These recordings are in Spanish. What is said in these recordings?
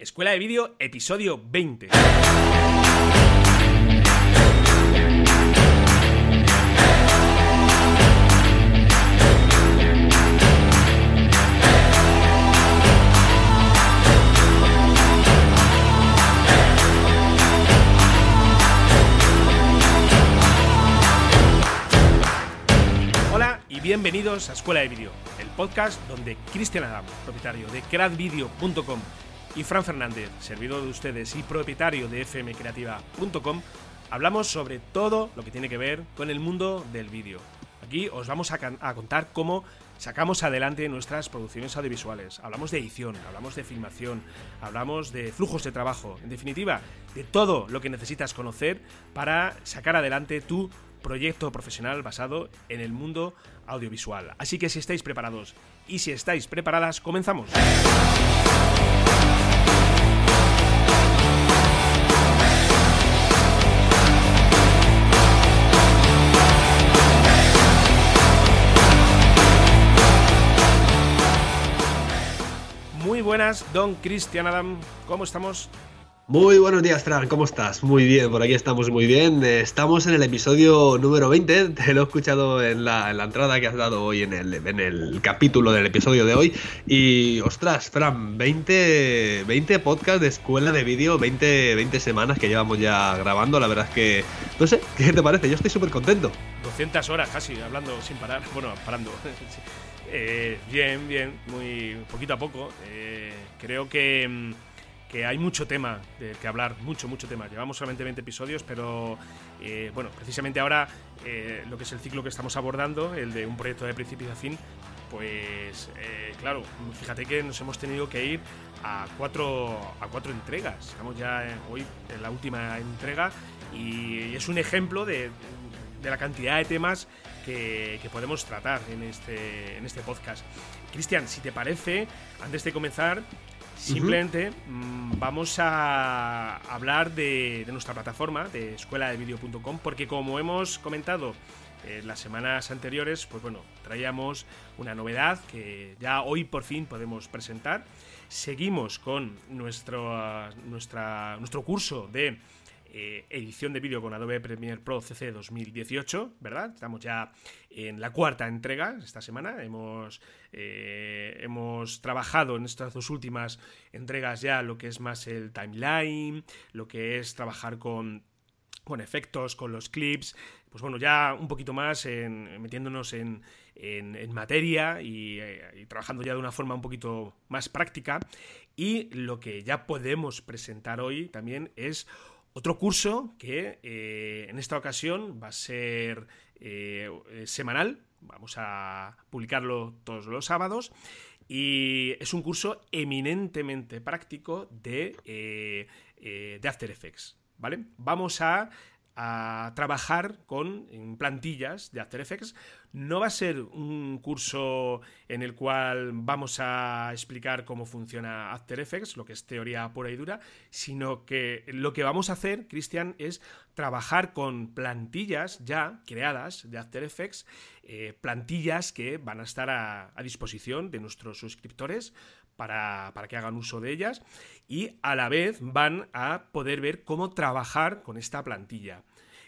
Escuela de Vídeo, episodio 20. Hola y bienvenidos a Escuela de Vídeo, el podcast donde Cristian Adam, propietario de cradvideo.com y Fran Fernández, servidor de ustedes y propietario de fmcreativa.com, hablamos sobre todo lo que tiene que ver con el mundo del vídeo. Aquí os vamos a, a contar cómo sacamos adelante nuestras producciones audiovisuales. Hablamos de edición, hablamos de filmación, hablamos de flujos de trabajo, en definitiva, de todo lo que necesitas conocer para sacar adelante tu proyecto profesional basado en el mundo audiovisual. Así que si estáis preparados y si estáis preparadas, comenzamos. Buenas, don Cristian Adam. ¿Cómo estamos? Muy buenos días, Fran, ¿cómo estás? Muy bien, por aquí estamos muy bien. Eh, Estamos en el episodio número 20, te lo he escuchado en la, en la entrada que has dado hoy en el, en el capítulo del episodio de hoy. Y ostras, Fran, 20, 20 podcasts de escuela de vídeo, 20, 20 semanas que llevamos ya grabando. La verdad es que, no sé, ¿qué te parece? Yo estoy súper contento. 200 horas casi, hablando sin parar. Bueno, parando. Eh, bien, bien, muy poquito a poco. Eh, creo que, mm, que hay mucho tema del que hablar, mucho, mucho tema. Llevamos solamente 20 episodios, pero eh, bueno, precisamente ahora eh, lo que es el ciclo que estamos abordando, el de un proyecto de principio a fin, pues eh, claro, fíjate que nos hemos tenido que ir a cuatro, a cuatro entregas. Estamos ya eh, hoy en la última entrega y es un ejemplo de, de la cantidad de temas que, que podemos tratar en este, en este podcast. Cristian, si te parece, antes de comenzar, simplemente mm, vamos a hablar de, de nuestra plataforma, de escueladevideo.com, porque como hemos comentado en las semanas anteriores, pues bueno, traíamos una novedad que ya hoy por fin podemos presentar. Seguimos con nuestro, nuestra, nuestro curso de eh, edición de vídeo con Adobe Premiere Pro CC 2018, ¿verdad? Estamos ya en la cuarta entrega esta semana. Hemos, eh, hemos trabajado en estas dos últimas entregas ya lo que es más el timeline, lo que es trabajar con con efectos, con los clips, pues bueno, ya un poquito más metiéndonos en, en, materia eh, y, trabajando ya de una forma un poquito más práctica. Y lo que ya podemos presentar hoy también es otro curso que eh, en esta ocasión va a ser eh, semanal, vamos a publicarlo todos los sábados. Y es un curso eminentemente práctico de, eh, de After Effects. ¿vale? Vamos a, a trabajar con plantillas de After Effects. No va a ser un curso en el cual vamos a explicar cómo funciona After Effects, lo que es teoría pura y dura, sino que lo que vamos a hacer, Cristian, es trabajar con plantillas ya creadas de After Effects, eh, plantillas que van a estar a, a disposición de nuestros suscriptores para, para, que hagan uso de ellas y a la vez van a poder ver cómo trabajar con esta plantilla.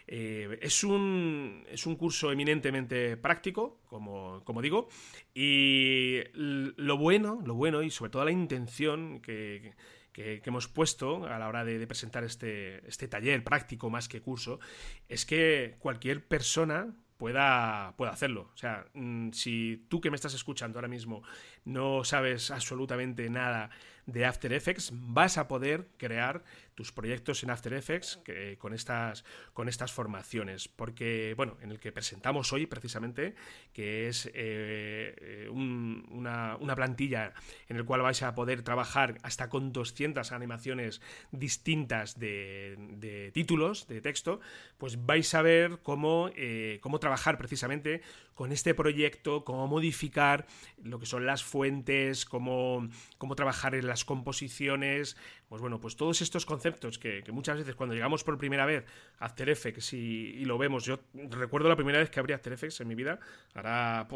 Eh, es, un, es, un, curso eminentemente práctico, como, como, digo, y lo bueno, lo bueno y sobre todo la intención que, que, hemos puesto a la hora de, de presentar este, este, taller práctico más que curso es que cualquier persona pueda, pueda hacerlo. O sea, mm, si tú que me estás escuchando ahora mismo no sabes absolutamente nada de After Effects, vas a poder crear tus proyectos en After Effects con, estas, con estas formaciones. Porque, bueno, en el que presentamos hoy precisamente, que es eh, un, una, una, plantilla en el cual vais a poder trabajar hasta con 200 animaciones distintas de, de títulos, de texto, pues vais a ver cómo, eh, cómo trabajar precisamente con este proyecto, cómo modificar lo que son las fuentes, cómo, cómo trabajar en las composiciones, pues bueno, pues todos estos conceptos que, muchas veces cuando llegamos por primera vez a After Effects y, lo vemos, yo recuerdo la primera vez que abrí After Effects en mi vida, hará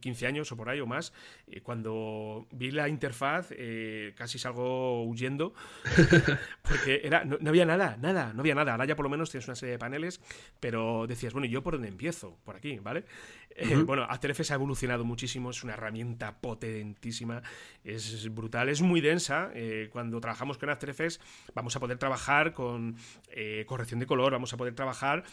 15 años o por ahí o más, y cuando vi la interfaz eh, casi salgo huyendo, porque era, no, había nada, nada, no había nada. Ahora ya por lo menos tienes una serie de paneles, pero decías, bueno, ¿y yo por dónde empiezo? Por aquí, ¿vale? Eh, bueno, After Effects ha evolucionado muchísimo, es una herramienta potentísima, es brutal, es muy densa. Eh, cuando trabajamos con After Effects vamos a poder trabajar con eh, corrección de color, vamos a poder trabajar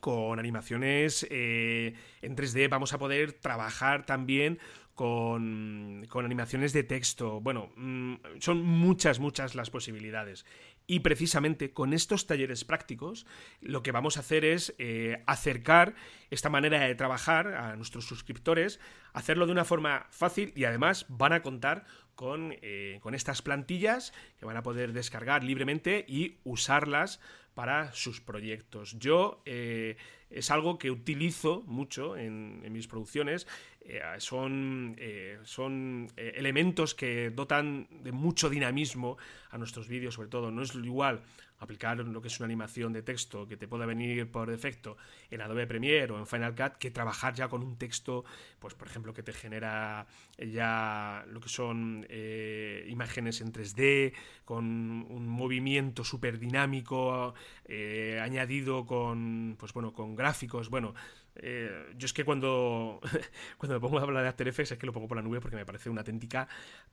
con animaciones en 3D, vamos a poder trabajar también con, con, animaciones de texto. Bueno, mm, son muchas, muchas las posibilidades. Y precisamente con estos talleres prácticos lo que vamos a hacer es eh, acercar esta manera de trabajar a nuestros suscriptores, hacerlo de una forma fácil y además van a contar con, eh, con estas plantillas que van a poder descargar libremente y usarlas para sus proyectos. Yo eh, es algo que utilizo mucho en, mis producciones. Eh, son, eh, son elementos que dotan de mucho dinamismo a nuestros vídeos, sobre todo. No es igual aplicar lo que es una animación de texto que te pueda venir por defecto en Adobe Premiere o en Final Cut que trabajar ya con un texto, pues por ejemplo, que te genera ya lo que son eh, imágenes en 3D, con un movimiento súper dinámico, eh, añadido con, pues bueno, con gráficos, bueno, eh, yo es que cuando, cuando me pongo a hablar de After Effects es que lo pongo por la nube porque me parece una auténtica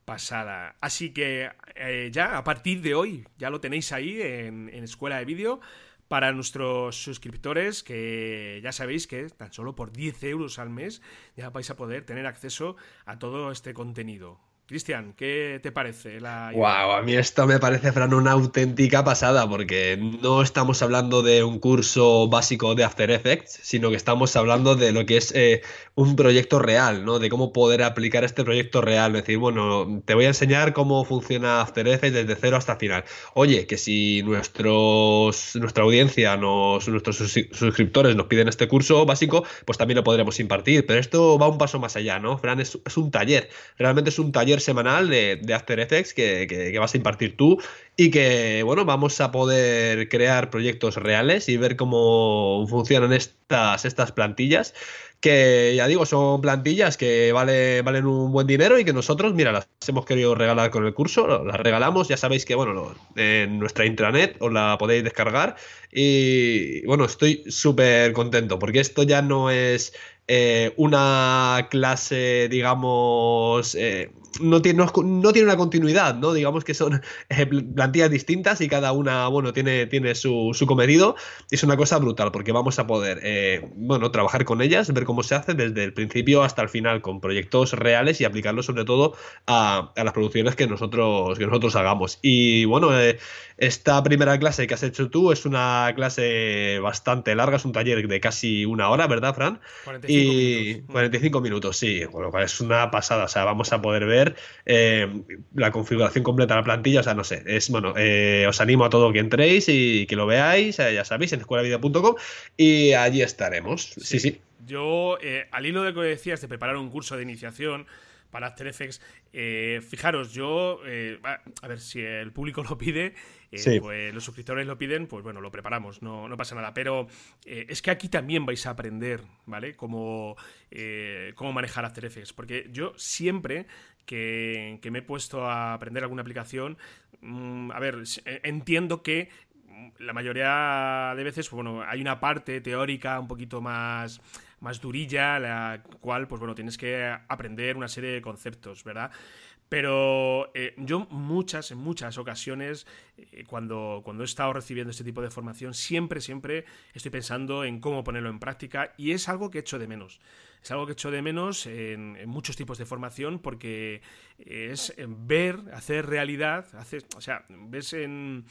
pasada. Así que eh, ya a partir de hoy ya lo tenéis ahí en, en Escuela de Vídeo para nuestros suscriptores que ya sabéis que tan solo por 10 euros al mes ya vais a poder tener acceso a todo este contenido. Cristian, ¿qué te parece? La wow, a mí esto me parece, Fran, una auténtica pasada, porque no estamos hablando de un curso básico de After Effects, sino que estamos hablando de lo que es eh, un proyecto real, ¿no? De cómo poder aplicar este proyecto real. Es decir, bueno, te voy a enseñar cómo funciona After Effects desde cero hasta final. Oye, que si nuestros, nuestra audiencia, nos, nuestros suscriptores nos piden este curso básico, pues también lo podremos impartir. Pero esto va un paso más allá, ¿no? Fran, es, es un taller, realmente es un taller semanal de, After Effects que, vas a impartir tú y que, bueno, vamos a poder crear proyectos reales y ver cómo funcionan estas, estas plantillas que ya digo, son plantillas que vale, valen un buen dinero y que nosotros, mira, las hemos querido regalar con el curso, las regalamos, ya sabéis que, bueno, en nuestra intranet os la podéis descargar y, bueno, estoy súper contento porque esto ya no es eh, una clase, digamos, eh, no, tiene, no, tiene una continuidad, ¿no? Digamos que son eh, plantillas distintas y cada una, bueno, tiene, tiene su, su. Es una cosa brutal porque vamos a poder, bueno, trabajar con ellas, ver cómo se hace desde el principio hasta el final con proyectos reales y aplicarlos sobre todo a, a las producciones que nosotros, que nosotros hagamos. Y bueno, esta primera clase que has hecho tú es una clase bastante larga, es un taller de casi una hora, ¿verdad, Fran? 45 y 45 minutos, sí, con lo cual es una pasada. O sea, vamos a poder ver eh, la configuración completa de la plantilla. O sea, no sé, es bueno, eh, os animo a todo que entréis y que lo veáis, eh, ya sabéis, en escuelavideo.com y allí estaremos. Sí, sí. Yo, al hilo de lo que decías de preparar un curso de iniciación para After Effects, fijaros, yo, a ver si el público lo pide, eh, pues los suscriptores lo piden, pues bueno, lo preparamos, no, pasa nada. Pero eh, es que aquí también vais a aprender, ¿vale? Cómo, eh, cómo manejar After Effects. Porque yo siempre que, me he puesto a aprender alguna aplicación, mm, a ver, entiendo que la mayoría de veces, pues bueno, hay una parte teórica un poquito más más durilla, la cual, pues bueno, tienes que aprender una serie de conceptos, ¿verdad? Pero eh, yo muchas, en muchas ocasiones, eh, cuando, cuando he estado recibiendo este tipo de formación, siempre, siempre estoy pensando en cómo ponerlo en práctica y es algo que echo de menos. Es algo que echo de menos en, muchos tipos de formación porque es ver, hacer realidad, hacer, o sea, ves en,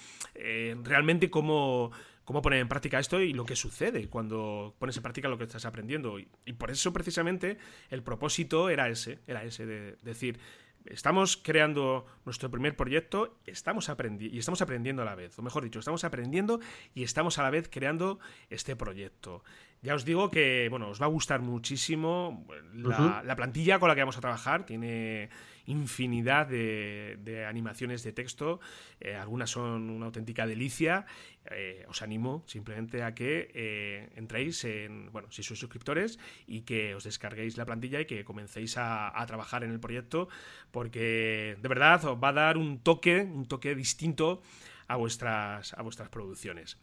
realmente cómo cómo poner en práctica esto y lo que sucede cuando pones en práctica lo que estás aprendiendo. Y, por eso precisamente el propósito era ese, era ese de decir, estamos creando nuestro primer proyecto estamos y estamos aprendiendo a la vez, o mejor dicho, estamos aprendiendo y estamos a la vez creando este proyecto. Ya os digo que, bueno, os va a gustar muchísimo. La, plantilla con la que vamos a trabajar tiene infinidad de, animaciones de texto. Eh, algunas son una auténtica delicia. Eh, os animo simplemente a que eh, entréis en, bueno, si sois suscriptores y que os descarguéis la plantilla y que comencéis a, a, trabajar en el proyecto porque de verdad os va a dar un toque, un toque distinto a vuestras, a vuestras producciones.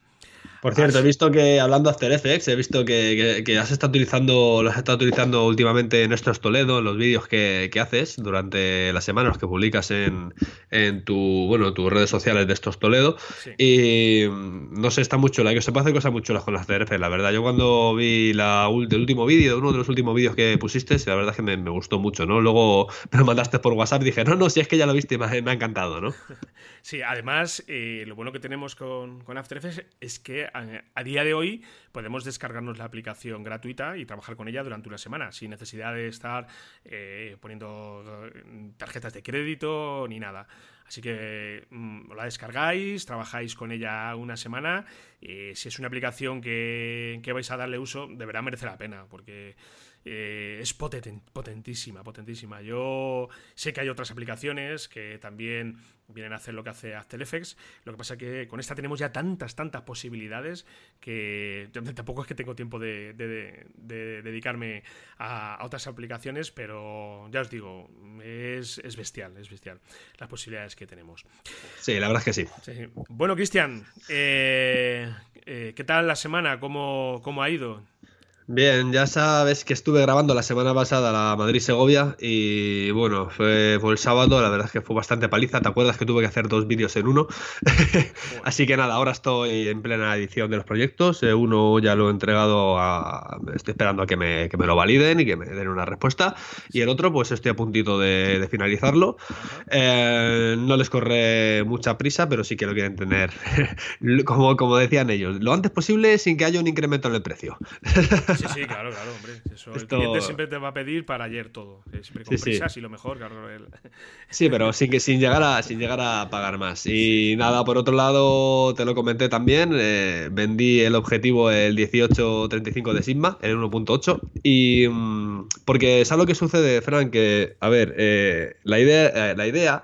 Por cierto, he visto que hablando de After Effects, he visto que, has estado utilizando, lo has estado utilizando últimamente en estos Toledo, en los vídeos que, haces durante las semanas que publicas en, en tu, bueno, tus redes sociales de estos Toledo. Y no sé, está mucho la que se puede hacer cosas muy chulas con las After Effects, la verdad. Yo cuando vi la, el último vídeo, uno de los últimos vídeos que pusiste, la verdad es que me, gustó mucho, ¿no? Luego me lo mandaste por WhatsApp y dije, no, no, si es que ya lo viste, me, me ha encantado, ¿no? Sí, además, eh, lo bueno que tenemos con, con After Effects es que a, día de hoy podemos descargarnos la aplicación gratuita y trabajar con ella durante una semana, sin necesidad de estar eh, poniendo eh, tarjetas de crédito ni nada. Así que mm, la descargáis, trabajáis con ella una semana. Si es una aplicación que, que vais a darle uso, deberá merecer la pena, porque eh, es potentísima, potentísima. Yo sé que hay otras aplicaciones que también vienen a hacer lo que hace After Effects. Lo que pasa es que con esta tenemos ya tantas, tantas posibilidades que tampoco es que tengo tiempo de, dedicarme a, otras aplicaciones, pero ya os digo, es, bestial, es bestial las posibilidades que tenemos. Sí, la verdad es que sí. Bueno, Cristian, eh, eh, ¿qué tal la semana? ¿Cómo, cómo ha ido? Bien, ya sabes que estuve grabando la semana pasada la Madrid-Segovia y bueno, fue, el sábado, la verdad es que fue bastante paliza, ¿te acuerdas que tuve que hacer dos vídeos en uno? Así que nada, ahora estoy en plena edición de los proyectos, eh, uno ya lo he entregado a... estoy esperando a que me, que me lo validen y que me den una respuesta y el otro pues estoy a puntito de, finalizarlo. Eh, no les corre mucha prisa, pero sí que lo quieren tener, como, como decían ellos, lo antes posible sin que haya un incremento en el precio. Sí, sí, claro, claro, hombre. El cliente siempre te va a pedir para ayer todo. Siempre con prisas y lo mejor, claro. Sí, pero sin, que, sin, llegar a, sin llegar a pagar más. Y nada, por otro lado, te lo comenté también. Eh, vendí el objetivo el 1835 de Sigma, el 1.8. Y. Mm, porque, ¿sabes lo que sucede, Frank? Que, a ver, eh, la idea. Eh, la idea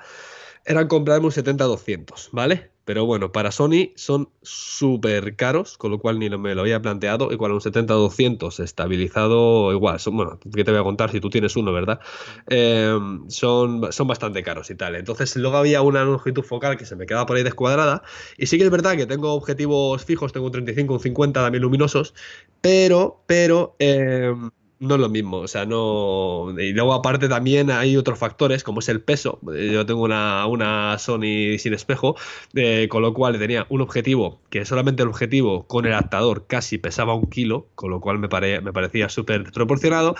era comprarme un 70-200, ¿vale? Pero bueno, para Sony son súper caros, con lo cual ni me lo había planteado. Igual un 70-200 estabilizado, igual, son, bueno, que te voy a contar si tú tienes uno, ¿verdad? Em, son, son bastante caros y tal. Entonces luego había una longitud focal que se me quedaba por ahí descuadrada. Y sí que es verdad que tengo objetivos fijos, tengo un 35, un 50 también luminosos, pero, pero... Em, no es lo mismo, o sea, no... Y luego aparte también hay otros factores, como es el peso. Yo tengo una, una Sony sin espejo, eh, con lo cual tenía un objetivo, que solamente el objetivo con el adaptador casi pesaba un kilo, con lo cual me, me parecía súper desproporcionado.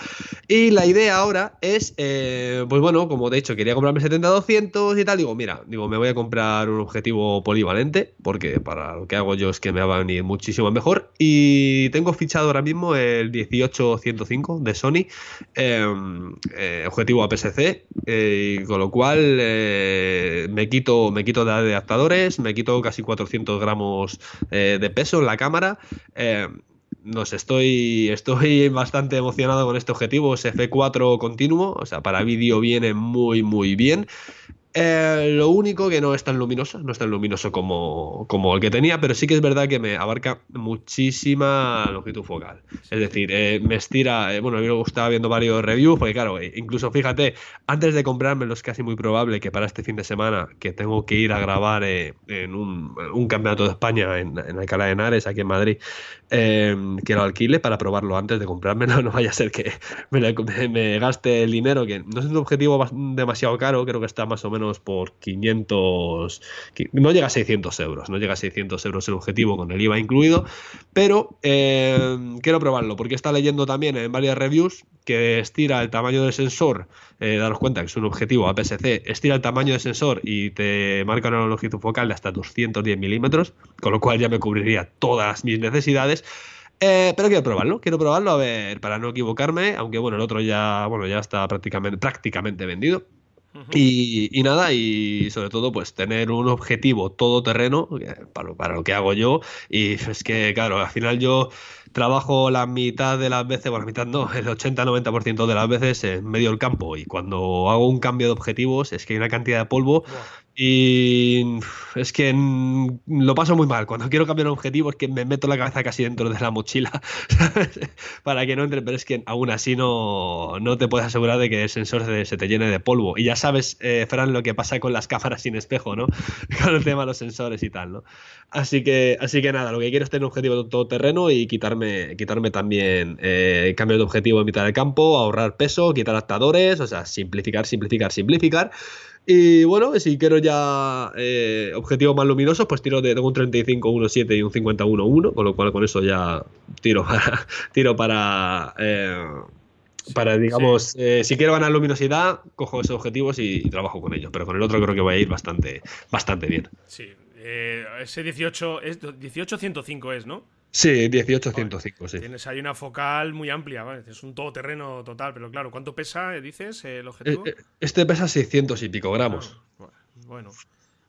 Y la idea ahora es, eh, pues bueno, como de hecho quería comprarme 70-200 y tal, digo, mira, digo, me voy a comprar un objetivo polivalente, porque para lo que hago yo es que me va a venir muchísimo mejor. Y tengo fichado ahora mismo el 18-105 de Sony, em, eh, objetivo APS-C, eh, con lo cual eh, me quito me quito de adaptadores, me quito casi 400 gramos de peso en la cámara. Em, no sé, estoy, estoy bastante emocionado con este objetivo, es F4 continuo, o sea, para vídeo viene muy, muy bien. Eh, lo único que no es tan luminoso, no es tan luminoso como, como, el que tenía, pero sí que es verdad que me abarca muchísima longitud focal. Es decir, eh, me estira, eh, bueno, a mí me estaba viendo varios reviews, porque claro, incluso fíjate, antes de comprármelo es casi muy probable que para este fin de semana, que tengo que ir a grabar en un, un, campeonato de España en, en Alcalá de Henares, aquí en Madrid, que lo alquile para probarlo antes de comprármelo, no vaya a ser que me, me gaste el dinero, que no es un objetivo demasiado caro, creo que está más o menos por 500, no llega a 600 euros, no llega a 600 euros el objetivo con el IVA incluido, pero eh, quiero probarlo porque está leyendo también en varias reviews que estira el tamaño del sensor, eh, daros cuenta que es un objetivo APS-C, estira el tamaño del sensor y te marca una longitud focal de hasta 210 milímetros, con lo cual ya me cubriría todas mis necesidades. Eh, pero quiero probarlo, quiero probarlo a ver, para no equivocarme, aunque bueno, el otro ya, bueno, ya está prácticamente, prácticamente vendido. Y, nada, y sobre todo, pues tener un objetivo todoterreno para, para lo que hago yo. Y es que, claro, al final yo trabajo la mitad de las veces, bueno, la mitad no, el 80-90% de las veces en medio del campo. Y cuando hago un cambio de objetivos, es que hay una cantidad de polvo. Y es que lo paso muy mal. Cuando quiero cambiar un objetivo es que me meto la cabeza casi dentro de la mochila para que no entre, pero es que aún así no, no te puedes asegurar de que el sensor se, te llene de polvo. Y ya sabes, eh, Fran, lo que pasa con las cámaras sin espejo, ¿no? con el tema de los sensores y tal, ¿no? Así que, así que nada, lo que quiero es tener un objetivo todoterreno y quitarme, quitarme también eh, cambio de objetivo en mitad del campo, ahorrar peso, quitar adaptadores, o sea, simplificar, simplificar, simplificar. Y bueno, si quiero ya eh, objetivos más luminosos, pues tiro de tengo un 35 1.7 y un 50 1.1, con lo cual con eso ya tiro para tiro para eh, para digamos eh, si quiero ganar luminosidad, cojo esos objetivos y, trabajo con ellos, pero con el otro creo que voy a ir bastante bastante bien. Sí, ese 18 es 18 105 es, ¿no? Sí, 1805, sí. Tienes ahí una focal muy amplia, ¿vale? es un todoterreno total, pero claro, ¿cuánto pesa, dices, el objetivo? Eh, eh, este pesa 600 y pico gramos. Ah, bueno.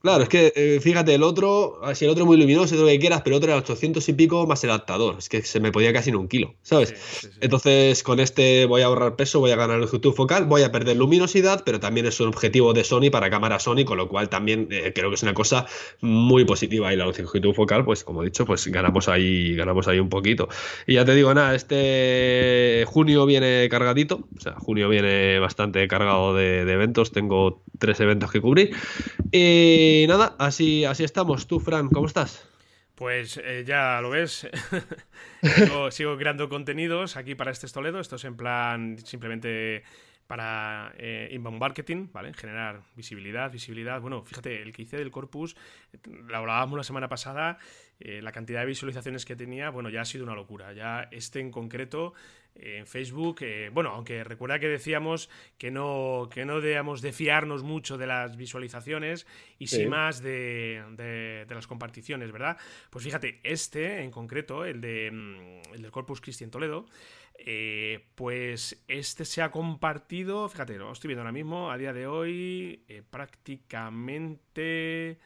Claro, es que eh, fíjate, el otro, si el otro es muy luminoso, todo lo que quieras, pero el otro era 800 y pico más el adaptador. Es que se me podía casi en un kilo, ¿sabes? Entonces, con este voy a ahorrar peso, voy a ganar el objetivo focal, voy a perder luminosidad, pero también es un objetivo de Sony para cámara Sony, con lo cual también eh, creo que es una cosa muy positiva. Y la objetivo focal, pues como he dicho, pues ganamos ahí, ganamos ahí un poquito. Y ya te digo, nada, este junio viene cargadito, o sea, junio viene bastante cargado de, de eventos. Tengo tres eventos que cubrir. Y y nada, así, así estamos. Tú, Fran, ¿cómo estás? Pues eh, ya lo ves, sigo, creando contenidos aquí para este Toledo. Esto es en plan simplemente para eh, inbound marketing, ¿vale? Generar visibilidad, visibilidad. Bueno, fíjate, el que hice del corpus, lo hablábamos la semana pasada, eh, la cantidad de visualizaciones que tenía, bueno, ya ha sido una locura. Ya este en concreto en Facebook. Eh, bueno, aunque recuerda que decíamos que no, que no debíamos de fiarnos mucho de las visualizaciones y sí, más de, de, las comparticiones, ¿verdad? Pues fíjate, este en concreto, el, de, mm, el del Corpus Christi en Toledo, eh, pues este se ha compartido, fíjate, lo estoy viendo ahora mismo, a día de hoy, eh, prácticamente...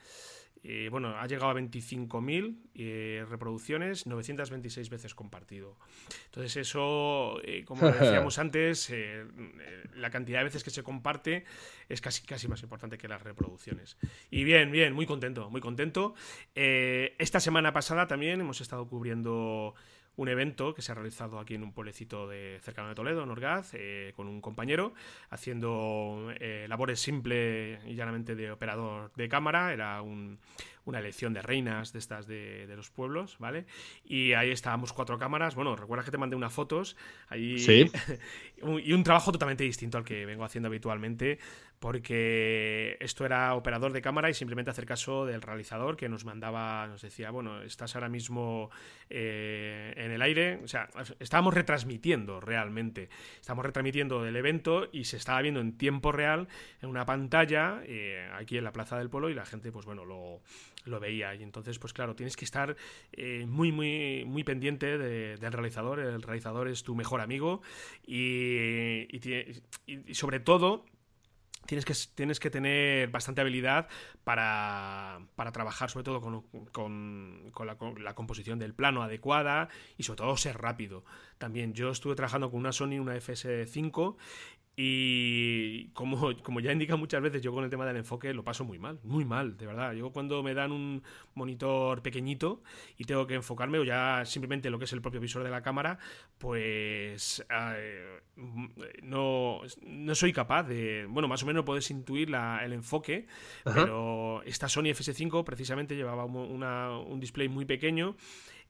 Eh, bueno, ha llegado a 25.000 eh, reproducciones, 926 veces compartido. Entonces eso, eh, como decíamos antes, la cantidad de veces que se comparte es casi, casi más importante que las reproducciones. Y bien, bien, muy contento, muy contento. esta semana pasada también hemos estado cubriendo un evento que se ha realizado aquí en un pueblecito de cercano de Toledo, en Orgaz, eh, con un compañero, haciendo eh, labores simple y llanamente de operador de cámara. Era una elección de reinas de estas de, los pueblos, ¿vale? Y ahí estábamos cuatro cámaras. Bueno, recuerda que te mandé unas fotos. Ahí, sí. y un trabajo totalmente distinto al que vengo haciendo habitualmente, porque esto era operador de cámara y simplemente hacer caso del realizador que nos mandaba, nos decía, bueno, estás ahora mismo eh, en el aire, o sea, estábamos retransmitiendo realmente, estamos retransmitiendo el evento y se estaba viendo en tiempo real en una pantalla eh, aquí en la Plaza del Polo y la gente, pues bueno, lo, veía. Y entonces, pues claro, tienes que estar eh, muy, muy, muy pendiente del realizador, el realizador es tu mejor amigo y, y sobre todo tienes que, tienes que tener bastante habilidad para, para trabajar sobre todo con, con, la, con, la, composición del plano adecuada y sobre todo ser rápido. También yo estuve trabajando con una Sony, una FS5 y como, como ya indica muchas veces, yo con el tema del enfoque lo paso muy mal, muy mal, de verdad. Yo cuando me dan un monitor pequeñito y tengo que enfocarme, o ya simplemente lo que es el propio visor de la cámara, pues eh, no, no soy capaz de. Bueno, más o menos puedes intuir la, el enfoque, pero esta Sony FS5 precisamente llevaba una, un display muy pequeño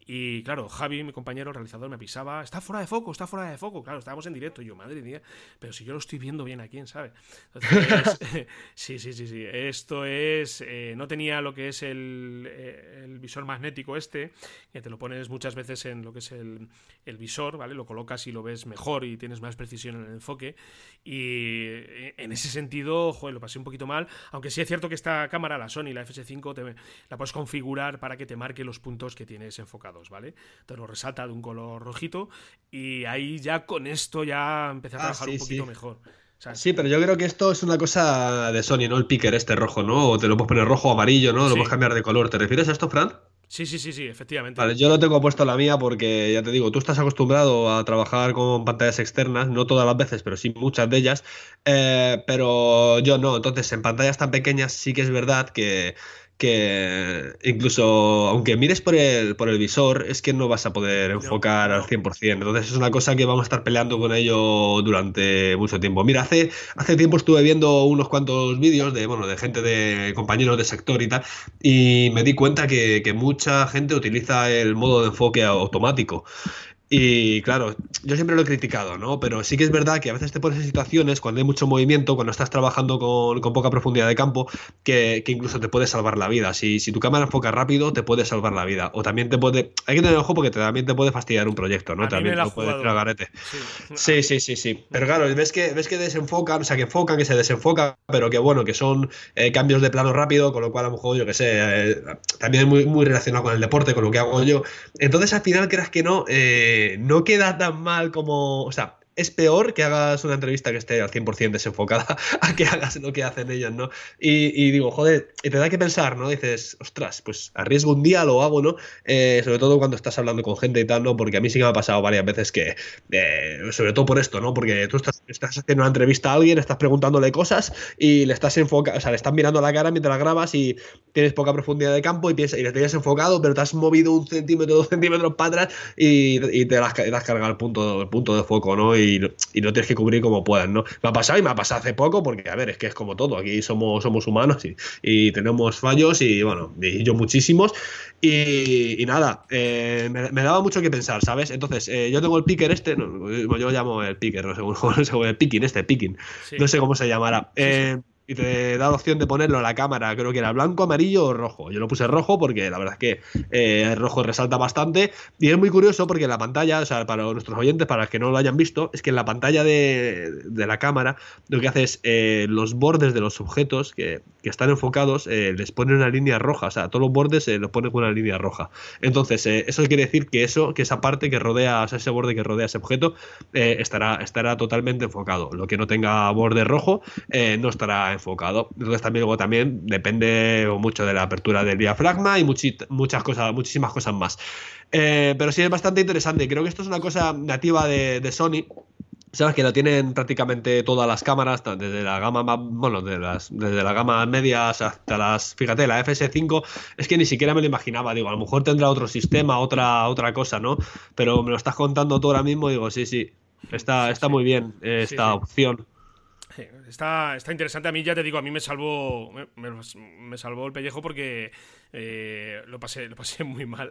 y claro, Javi, mi compañero realizador, me pisaba, está fuera de foco, está fuera de foco. Claro, estábamos en directo. Y yo, madre mía, pero si yo lo estoy viendo bien a quién sabe. sí, sí, sí, sí. Esto es. Eh, no tenía lo que es el, eh, el, visor magnético este, que te lo pones muchas veces en lo que es el, visor, ¿vale? Lo colocas y lo ves mejor y tienes más precisión en el enfoque. Y eh, en ese sentido, joder, lo pasé un poquito mal. Aunque sí es cierto que esta cámara, la Sony, la FS5, te, la puedes configurar para que te marque los puntos que tienes enfocado. ¿Vale? Te lo resalta de un color rojito y ahí ya con esto ya empecé a ah, trabajar un poquito mejor. Sí, pero yo creo que esto es una cosa de Sony, ¿no? El picker este rojo, ¿no? O te lo puedes poner rojo o amarillo, ¿no? Lo puedes cambiar de color. ¿Te refieres a esto, Fran? Sí, sí, sí, sí, efectivamente. Vale, yo lo tengo puesto la mía porque, ya te digo, tú estás acostumbrado a trabajar con pantallas externas, no todas las veces, pero sí muchas de ellas, eh, pero yo no. Entonces, en pantallas tan pequeñas sí que es verdad que que incluso aunque mires por el, por el visor, es que no vas a poder enfocar al 100%. Entonces es una cosa que vamos a estar peleando con ello durante mucho tiempo. Mira, hace, hace tiempo estuve viendo unos cuantos vídeos de, bueno, de gente de compañeros de sector y tal, y me di cuenta que, que mucha gente utiliza el modo de enfoque automático. Y claro, yo siempre lo he criticado, ¿no? Pero sí que es verdad que a veces te pones en situaciones cuando hay mucho movimiento, cuando estás trabajando con, poca profundidad de campo, que, incluso te puede salvar la vida. Si, si tu cámara enfoca rápido, te puede salvar la vida. O también te puede. Hay que tener ojo porque también te puede fastidiar un proyecto, ¿no? también te puede tragarete. Sí. sí, sí, sí, Pero claro, ves que, ves que desenfocan, o sea, que enfocan, que se desenfocan, pero que bueno, que son eh, cambios de plano rápido, con lo cual a lo mejor, yo que sé, eh, también es muy, muy relacionado con el deporte, con lo que hago yo. Entonces, al final, creas que no. Eh, no queda tan mal como. O sea, es peor que hagas una entrevista que esté al 100% desenfocada a que hagas lo que hacen ellos, ¿no? Y, digo, joder, y te da que pensar, ¿no? Dices, ostras, pues arriesgo un día, lo hago, ¿no? Eh, sobre todo cuando estás hablando con gente y tal, ¿no? Porque a mí sí que me ha pasado varias veces que, eh, sobre todo por esto, ¿no? Porque tú estás, estás, haciendo una entrevista a alguien, estás preguntándole cosas y le estás enfocando, o sea, le estás mirando la cara mientras la grabas y tienes poca profundidad de campo y, piensas, y le tienes enfocado, pero te has movido un centímetro, dos centímetros para atrás y, te, has, cargado el punto, el punto de foco, ¿no? Y, lo tienes que cubrir como puedas, ¿no? Me ha pasado y me ha pasado hace poco porque, a ver, es que es como todo, aquí somos, somos humanos y, tenemos fallos y, bueno, y yo muchísimos. Y, nada, eh, me, daba mucho que pensar, ¿sabes? Entonces, eh, yo tengo el picker este, yo lo llamo el picker, no sé cómo, no el picking este, picking, no sé cómo se llamará. Eh, y te da la opción de ponerlo a la cámara, creo que era blanco, amarillo o rojo. Yo lo puse rojo porque la verdad es que eh, el rojo resalta bastante y es muy curioso porque la pantalla, o sea, para nuestros oyentes, para los que no lo hayan visto, es que en la pantalla de, la cámara lo que hace es eh, los bordes de los objetos que, están enfocados eh, les pone una línea roja, o sea, todos los bordes los pone con una línea roja. Entonces, eso quiere decir que eso, que esa parte que rodea, o sea, ese borde que rodea ese objeto, estará, estará totalmente enfocado. Lo que no tenga borde rojo no estará enfocado. Entonces también luego también depende mucho de la apertura del diafragma y muchas cosas, muchísimas cosas más. Eh, pero sí es bastante interesante. Creo que esto es una cosa nativa de, Sony. Sabes que lo tienen prácticamente todas las cámaras, desde la gama bueno, las, desde la gama medias hasta las, fíjate, la FS5, es que ni siquiera me lo imaginaba, digo, a lo mejor tendrá otro sistema, otra, otra cosa, ¿no? Pero me lo estás contando tú ahora mismo, digo, sí, sí, está, está muy bien esta opción está, está interesante. A mí ya te digo, a mí me salvó, me, salvó el pellejo porque eh, lo, pasé, lo pasé muy mal.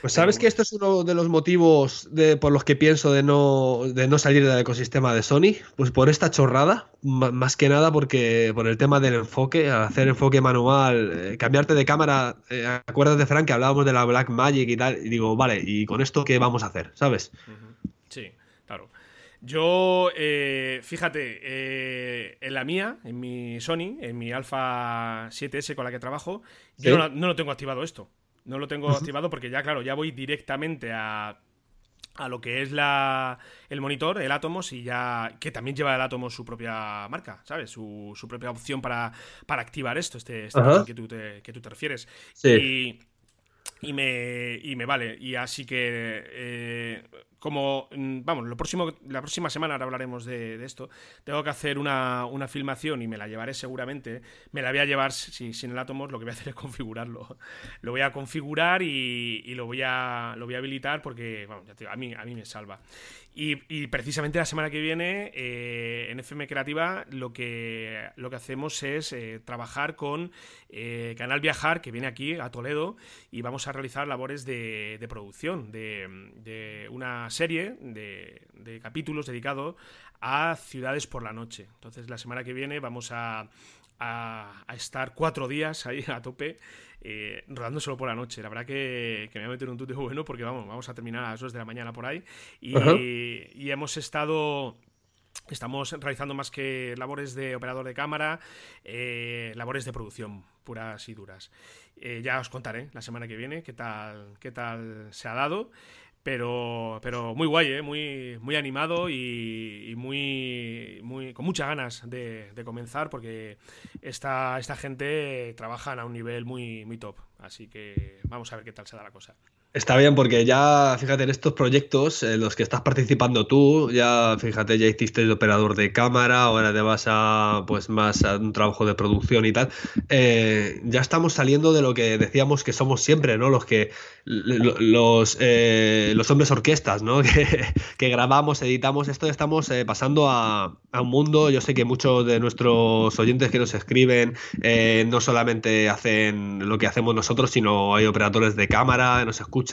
Pues sabes que esto es uno de los motivos de, por los que pienso de no, de no salir del ecosistema de Sony. Pues por esta chorrada, más que nada porque por el tema del enfoque, hacer enfoque manual, eh, cambiarte de cámara. Eh, acuérdate, Frank, que hablábamos de la Black Magic y tal. Y digo, vale, ¿y con esto qué vamos a hacer? ¿Sabes? Sí, claro. Yo, eh, fíjate, eh, en la mía, en mi Sony, en mi Alpha 7S con la que trabajo, yo no, lo tengo activado esto. No lo tengo activado porque ya, claro, ya voy directamente a, a lo que es la, el monitor, el Atomos, y ya. que también lleva el Atomos su propia marca, ¿sabes? Su, su propia opción para, para activar esto, este, este que, tú te, que tú te refieres. Sí. Y, y me, y me vale. Y así que. Eh, como, mm, vamos, lo próximo, la próxima semana ahora hablaremos de, esto, tengo que hacer una, filmación y me la llevaré seguramente. Me la voy a llevar sin, el Atomos, lo que voy a hacer es configurarlo. Lo voy a configurar y, lo, voy a, lo voy a habilitar porque, bueno, ya te a, mí, a mí me salva. Y, precisamente la semana que viene eh, en FM Creativa lo que, lo que hacemos es eh, trabajar con eh, Canal Viajar, que viene aquí a Toledo, y vamos a realizar labores de, producción de, una serie de, capítulos dedicados a ciudades por la noche. Entonces la semana que viene vamos a, a estar cuatro días ahí a tope eh, rodando solo por la noche. La verdad que, me voy a meter un tuteo bueno porque vamos, vamos a terminar a las 2 de la mañana por ahí. Y, hemos estado Estamos realizando más que labores de operador de cámara, eh, labores de producción puras y duras. Eh, ya os contaré la semana que viene qué tal, qué tal se ha dado. Pero, pero muy guay, ¿eh? muy, muy animado y, muy, muy, con muchas ganas de, comenzar porque esta, esta gente trabaja a un nivel muy, muy top. Así que vamos a ver qué tal se da la cosa. Está bien porque ya, fíjate, en estos proyectos en los que estás participando tú, ya, fíjate, ya hiciste el operador de cámara, ahora te vas a, pues, más a un trabajo de producción y tal. Eh, ya estamos saliendo de lo que decíamos que somos siempre, ¿no? Los que, los, eh, los hombres orquestas, ¿no? Que, grabamos, editamos, esto estamos eh, pasando a, a, un mundo, yo sé que muchos de nuestros oyentes que nos escriben no solamente hacen lo que hacemos nosotros, sino hay operadores de cámara, nos escuchan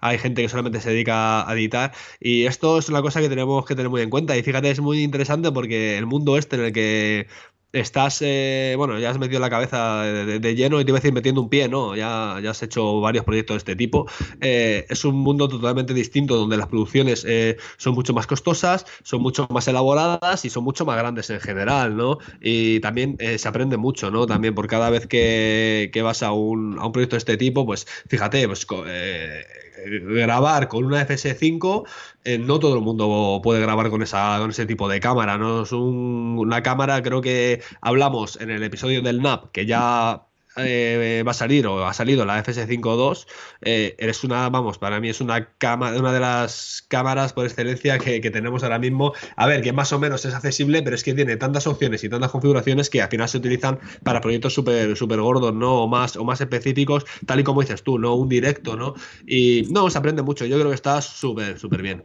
hay gente que solamente se dedica a editar y esto es una cosa que tenemos que tener muy en cuenta y fíjate, es muy interesante porque el mundo este en el que estás, eh, bueno, ya has metido la cabeza de, lleno y te iba a decir metiendo un pie, ¿no? Ya, ya has hecho varios proyectos de este tipo. Eh, es un mundo totalmente distinto donde las producciones eh, son mucho más costosas, son mucho más elaboradas y son mucho más grandes en general, ¿no? Y también se aprende mucho, ¿no? También por cada vez que, que vas a un, a un, proyecto de este tipo, pues fíjate, pues grabar con una FS5, eh, no todo el mundo puede grabar con, esa, con ese tipo de cámara, ¿no? Es una cámara, creo que hablamos en el episodio del NAP, que ya eh, va a salir o ha salido la FS5 eh, eres una, vamos, para mí es una cámara, una de las cámaras por excelencia que, tenemos ahora mismo. A ver, que más o menos es accesible, pero es que tiene tantas opciones y tantas configuraciones que al final se utilizan para proyectos súper super gordos, ¿no? O más, o más específicos, tal y como dices tú, ¿no? Un directo, ¿no? Y no, se aprende mucho. Yo creo que está súper, súper bien.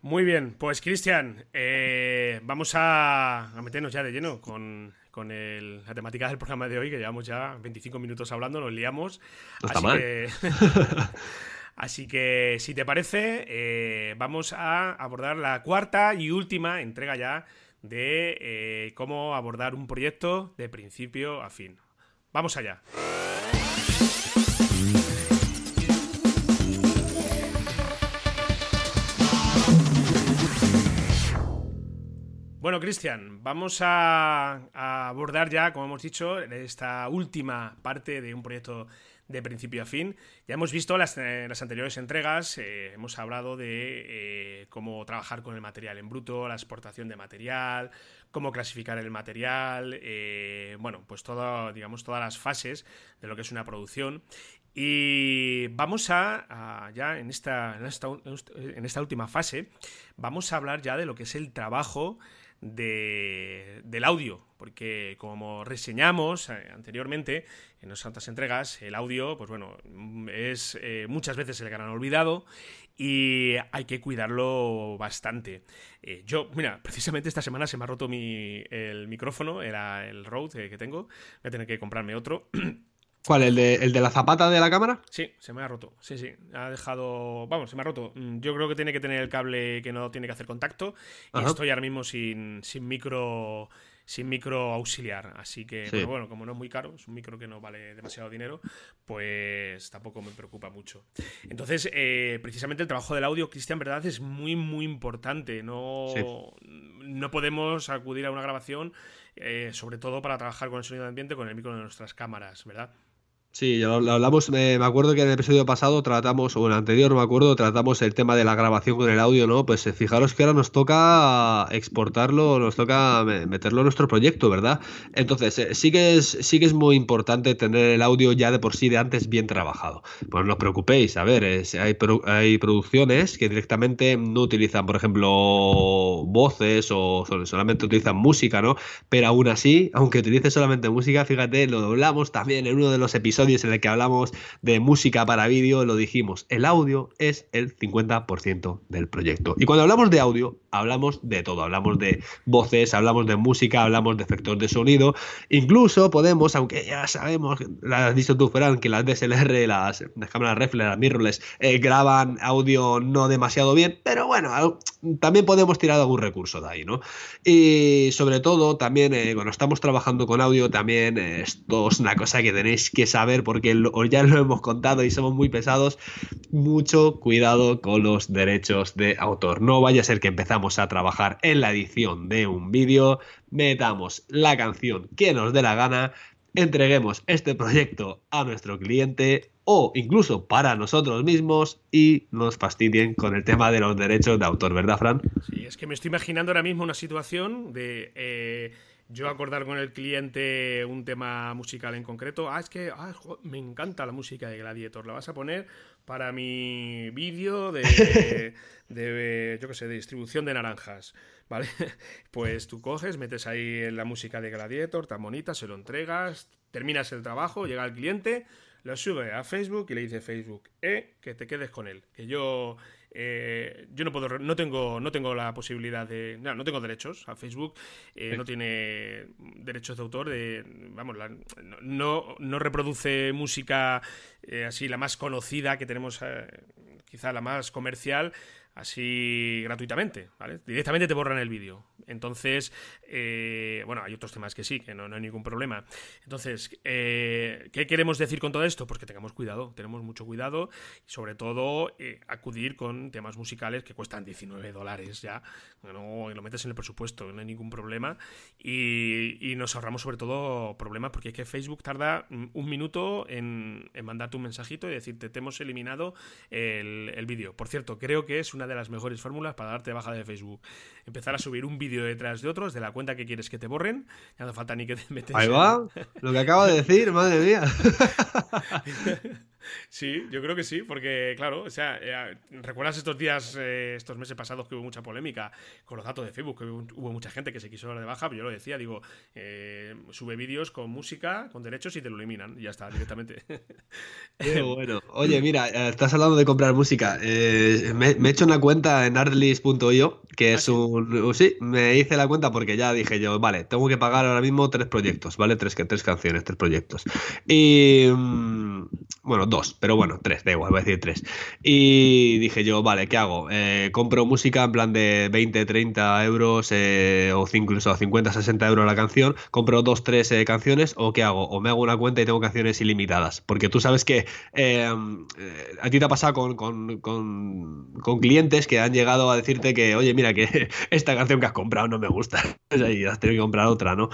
Muy bien, pues Cristian, eh, vamos a meternos ya de lleno con con la temática del programa de hoy, que llevamos ya 25 minutos hablando, nos liamos. así Que... así que, si te parece, eh, vamos a abordar la cuarta y última entrega ya de eh, cómo abordar un proyecto de principio a fin. Vamos allá. Bueno, Cristian, vamos a, abordar ya, como hemos dicho, esta última parte de un proyecto de principio a fin. Ya hemos visto las, eh, las anteriores entregas, eh, hemos hablado de eh, cómo trabajar con el material en bruto, la exportación de material, cómo clasificar el material, bueno, pues todo, digamos, todas las fases de lo que es una producción. Y vamos a, ya en esta, en esta, en esta última fase, vamos a hablar ya de lo que es el trabajo de, del audio, porque como reseñamos eh, anteriormente en las otras entregas, el audio, pues bueno, es eh, muchas veces el gran olvidado y hay que cuidarlo bastante. Eh, yo, mira, precisamente esta semana se me ha roto mi, el micrófono, era el Rode que tengo, voy a tener que comprarme otro. ¿Cuál? ¿El de, ¿El de la zapata de la cámara? Sí, se me ha roto. Sí, sí. Ha dejado. Vamos, se me ha roto. Mm, yo creo que tiene que tener el cable que no tiene que hacer contacto. Y estoy ahora mismo sin, sin micro sin micro auxiliar. Así que, bueno, como no es muy caro, es un micro que no vale demasiado dinero, pues tampoco me preocupa mucho. Entonces, eh, precisamente el trabajo del audio, Cristian, ¿verdad? Es muy, muy importante. No, no podemos acudir a una grabación, eh, sobre todo para trabajar con el sonido de ambiente, con el micro de nuestras cámaras, ¿verdad? Sí, lo, hablamos, me, acuerdo que en el episodio pasado tratamos, o en el anterior, me acuerdo, tratamos el tema de la grabación con el audio, ¿no? Pues eh, fijaros que ahora nos toca exportarlo, nos toca meterlo en nuestro proyecto, ¿verdad? Entonces, eh, sí, que es, sí que es muy importante tener el audio ya de por sí de antes bien trabajado. Pues no os preocupéis, a ver, hay, hay producciones que directamente no utilizan, por ejemplo, voces o solamente utilizan música, ¿no? Pero aún así, aunque utilice solamente música, fíjate, lo doblamos también en uno de los episodios en el que hablamos de música para vídeo, lo dijimos, el audio es el 50% del proyecto. Y cuando hablamos de audio, hablamos de todo, hablamos de voces, hablamos de música, hablamos de efectos de sonido, incluso podemos, aunque ya sabemos, las has dicho tú, Ferran, que las DSLR, las, cámaras reflex, las mirrorless, eh, graban audio no demasiado bien, pero bueno, también podemos tirar algún recurso de ahí, ¿no? Y sobre todo, también eh, cuando estamos trabajando con audio, también esto es una cosa que tenéis que saber porque ya lo hemos contado y somos muy pesados, mucho cuidado con los derechos de autor. No vaya a ser que empezamos a trabajar en la edición de un vídeo, metamos la canción que nos dé la gana entreguemos este proyecto a nuestro cliente o incluso para nosotros mismos y nos fastidien con el tema de los derechos de autor, ¿verdad, Fran? Sí, es que me estoy imaginando ahora mismo una situación de eh, yo acordar con el cliente un tema musical en concreto. Ah, es que ah, me encanta la música de Gladiator, la vas a poner para mi vídeo de, de, yo qué sé, de distribución de naranjas. ¿Vale? Pues tú coges, metes ahí la música de Gladiator, tan bonita, se lo entregas, terminas el trabajo, llega el cliente, lo sube a Facebook y le dice Facebook, eh, que te quedes con él, que yo eh, yo no puedo no tengo no tengo la posibilidad de no, no tengo derechos a Facebook eh, no tiene derechos de autor de vamos no, no reproduce música eh, así la más conocida que tenemos quizá la más comercial así gratuitamente, ¿vale? Directamente te borran el vídeo. Entonces, eh, bueno, hay otros temas que sí, que no, hay ningún problema. Entonces, eh, ¿qué queremos decir con todo esto? Pues que tengamos cuidado, tenemos mucho cuidado y sobre todo eh, acudir con temas musicales que cuestan 19 dólares ya, no, y lo metes en el presupuesto, no hay ningún problema y, nos ahorramos sobre todo problemas porque es que Facebook tarda un minuto en, mandarte un mensajito y decirte te hemos eliminado el, el vídeo. Por cierto, creo que es una de las mejores fórmulas para darte baja de Facebook. Empezar a subir un vídeo detrás de otros de la cuenta que quieres que te borren. Ya no falta ni que te metes. Ahí va, lo que acaba de decir, madre mía. Sí, yo creo que sí, porque claro, o sea, eh, ¿recuerdas estos días, eh, estos meses pasados que hubo mucha polémica con los datos de Facebook? Que hubo, mucha gente que se quiso dar de baja, pero yo lo decía, digo, eh, sube vídeos con música, con derechos y te lo eliminan, y ya está, directamente. Qué bueno. Oye, mira, estás hablando de comprar música. Me, he hecho una cuenta en artlist.io, que es ¿Ah, un... Sí, me hice la cuenta porque ya dije yo, vale, tengo que pagar ahora mismo tres proyectos, ¿vale? Tres, tres canciones, tres proyectos. Y... Mm, bueno, dos pero bueno, tres, da igual, voy a decir tres. Y dije yo, vale, ¿qué hago? Eh, compro música en plan de 20, 30 euros eh, o incluso 50, 60 euros la canción, compro dos, tres eh, canciones o ¿qué hago? O me hago una cuenta y tengo canciones ilimitadas. Porque tú sabes que a ti te ha pasado con, con, con, clientes que han llegado a decirte que, oye, mira, que esta canción que has comprado no me gusta. y has tenido que comprar otra, ¿no?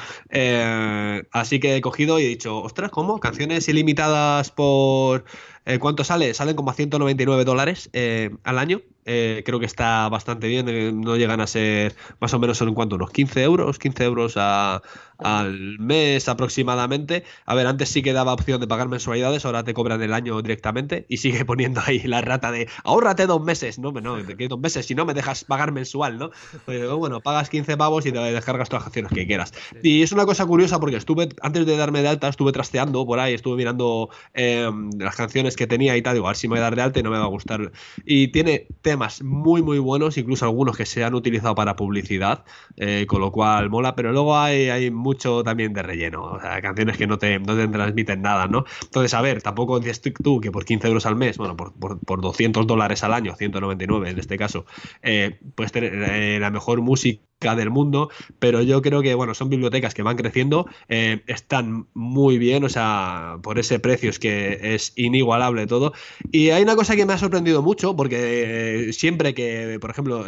así que he cogido y he dicho, ostras, ¿cómo? ¿Canciones ilimitadas por eh, ¿Cuánto sale? Salen como a 199 dólares eh, al año. Eh, creo que está bastante bien. no llegan a ser más o menos en cuanto unos 15 euros, 15 euros al mes aproximadamente. A ver, antes sí que daba opción de pagar mensualidades, ahora te cobran el año directamente y sigue poniendo ahí la rata de ahórrate dos meses. No, no, que dos meses, si no me dejas pagar mensual, ¿no? Pues, bueno, pagas 15 pavos y te descargas todas las acciones que quieras. Y es una cosa curiosa porque estuve, antes de darme de alta, estuve trasteando por ahí, estuve mirando las canciones que tenía y tal, digo, a ver si me voy a dar de alta y no me va a gustar. Y tiene temas muy, muy buenos, incluso algunos que se han utilizado para publicidad, eh, con lo cual mola, pero luego hay, hay mucho también de relleno, o sea, canciones que no te, no te transmiten nada, ¿no? Entonces, a ver, tampoco dices tú que por 15 euros al mes, bueno, por, por, 200 dólares al año, 199 en este caso, eh, puedes tener eh, la mejor música del mundo, pero yo creo que, bueno, son bibliotecas que van creciendo, eh, están muy bien, o sea, por ese precio es que es inigualable todo. Y hay una cosa que me ha sorprendido mucho, porque eh, siempre que, por ejemplo,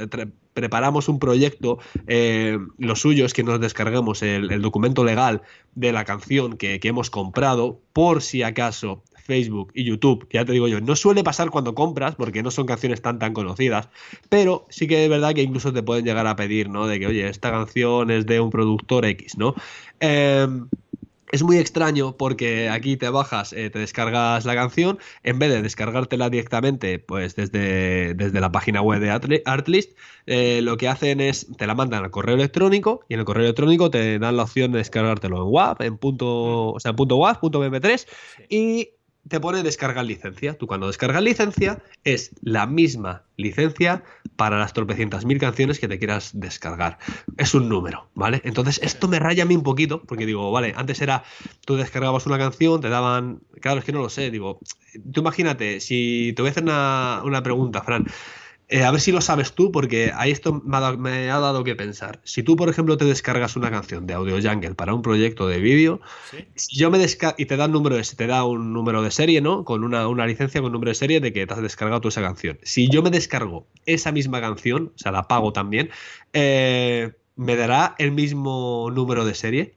preparamos un proyecto, eh, lo suyo es que nos descarguemos el, documento legal de la canción que hemos comprado, por si acaso Facebook y YouTube, que ya te digo yo, no suele pasar cuando compras, porque no son canciones tan tan conocidas, pero sí que es verdad que incluso te pueden llegar a pedir, ¿no? De que, oye, esta canción es de un productor X, ¿no? Eh, es muy extraño porque aquí te bajas, eh, te descargas la canción, en vez de descargártela directamente, pues desde, desde la página web de Artlist, eh, lo que hacen es, te la mandan al correo electrónico y en el correo electrónico te dan la opción de descargártelo en WAV, en punto, o sea, en punto WAV, punto MP3, y te pone descargar licencia. Tú cuando descargas licencia es la misma licencia para las tropecientas mil canciones que te quieras descargar. Es un número, ¿vale? Entonces esto me raya a mí un poquito porque digo, vale, antes era, tú descargabas una canción, te daban, claro, es que no lo sé, digo, tú imagínate, si te voy a hacer una, una pregunta, Fran. Eh, a ver si lo sabes tú, porque ahí esto me ha, dado, que pensar. Si tú, por ejemplo, te descargas una canción de Audio Jungle para un proyecto de vídeo, si yo me y te da un número de, te da un número de serie, ¿no? Con una, una, licencia con número de serie de que te has descargado tú esa canción. Si yo me descargo esa misma canción, o sea, la pago también, eh, ¿me dará el mismo número de serie?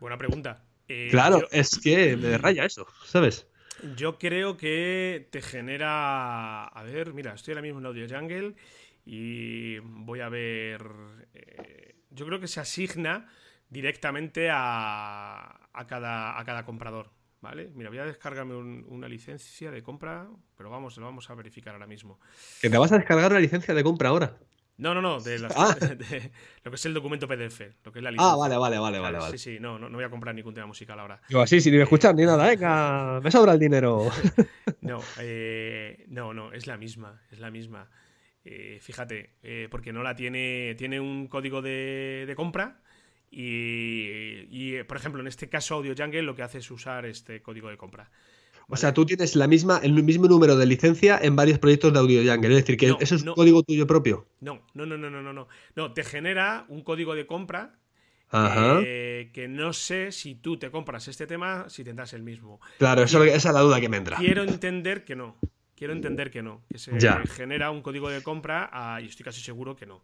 Buena pregunta. Eh, claro, es que me raya eso, ¿sabes? Yo creo que te genera. A ver, mira, estoy ahora mismo en Audio Jungle y voy a ver. Eh, yo creo que se asigna directamente a, a, cada, a cada comprador. ¿Vale? Mira, voy a descargarme una licencia de compra, pero vamos, lo vamos a verificar ahora mismo. ¿Que te vas a descargar la licencia de compra ahora? No, no, no, de, ah. lo que es el documento PDF, lo que es la licencia. Ah, vale, vale, vale, vale. Sí, sí, no, no, voy a comprar ningún tema musical ahora. Yo así, sin escuchar ni nada, venga, me sobra el dinero. no, eh, no, no, es la misma, es la misma. Eh, fíjate, eh, porque no la tiene, tiene un código de, de compra y, y, por ejemplo, en este caso Audio Jungle lo que hace es usar este código de compra. O sea, tú tienes la misma, el mismo número de licencia en varios proyectos de Audio Jungle. Es decir, que eso es un código tuyo propio. No, no, no, no, no, no. No, te genera un código de compra eh, que no sé si tú te compras este tema, si tendrás el mismo. Claro, esa es la duda que me entra. Quiero entender que no. Quiero entender que no. Que se genera un código de compra y estoy casi seguro que no.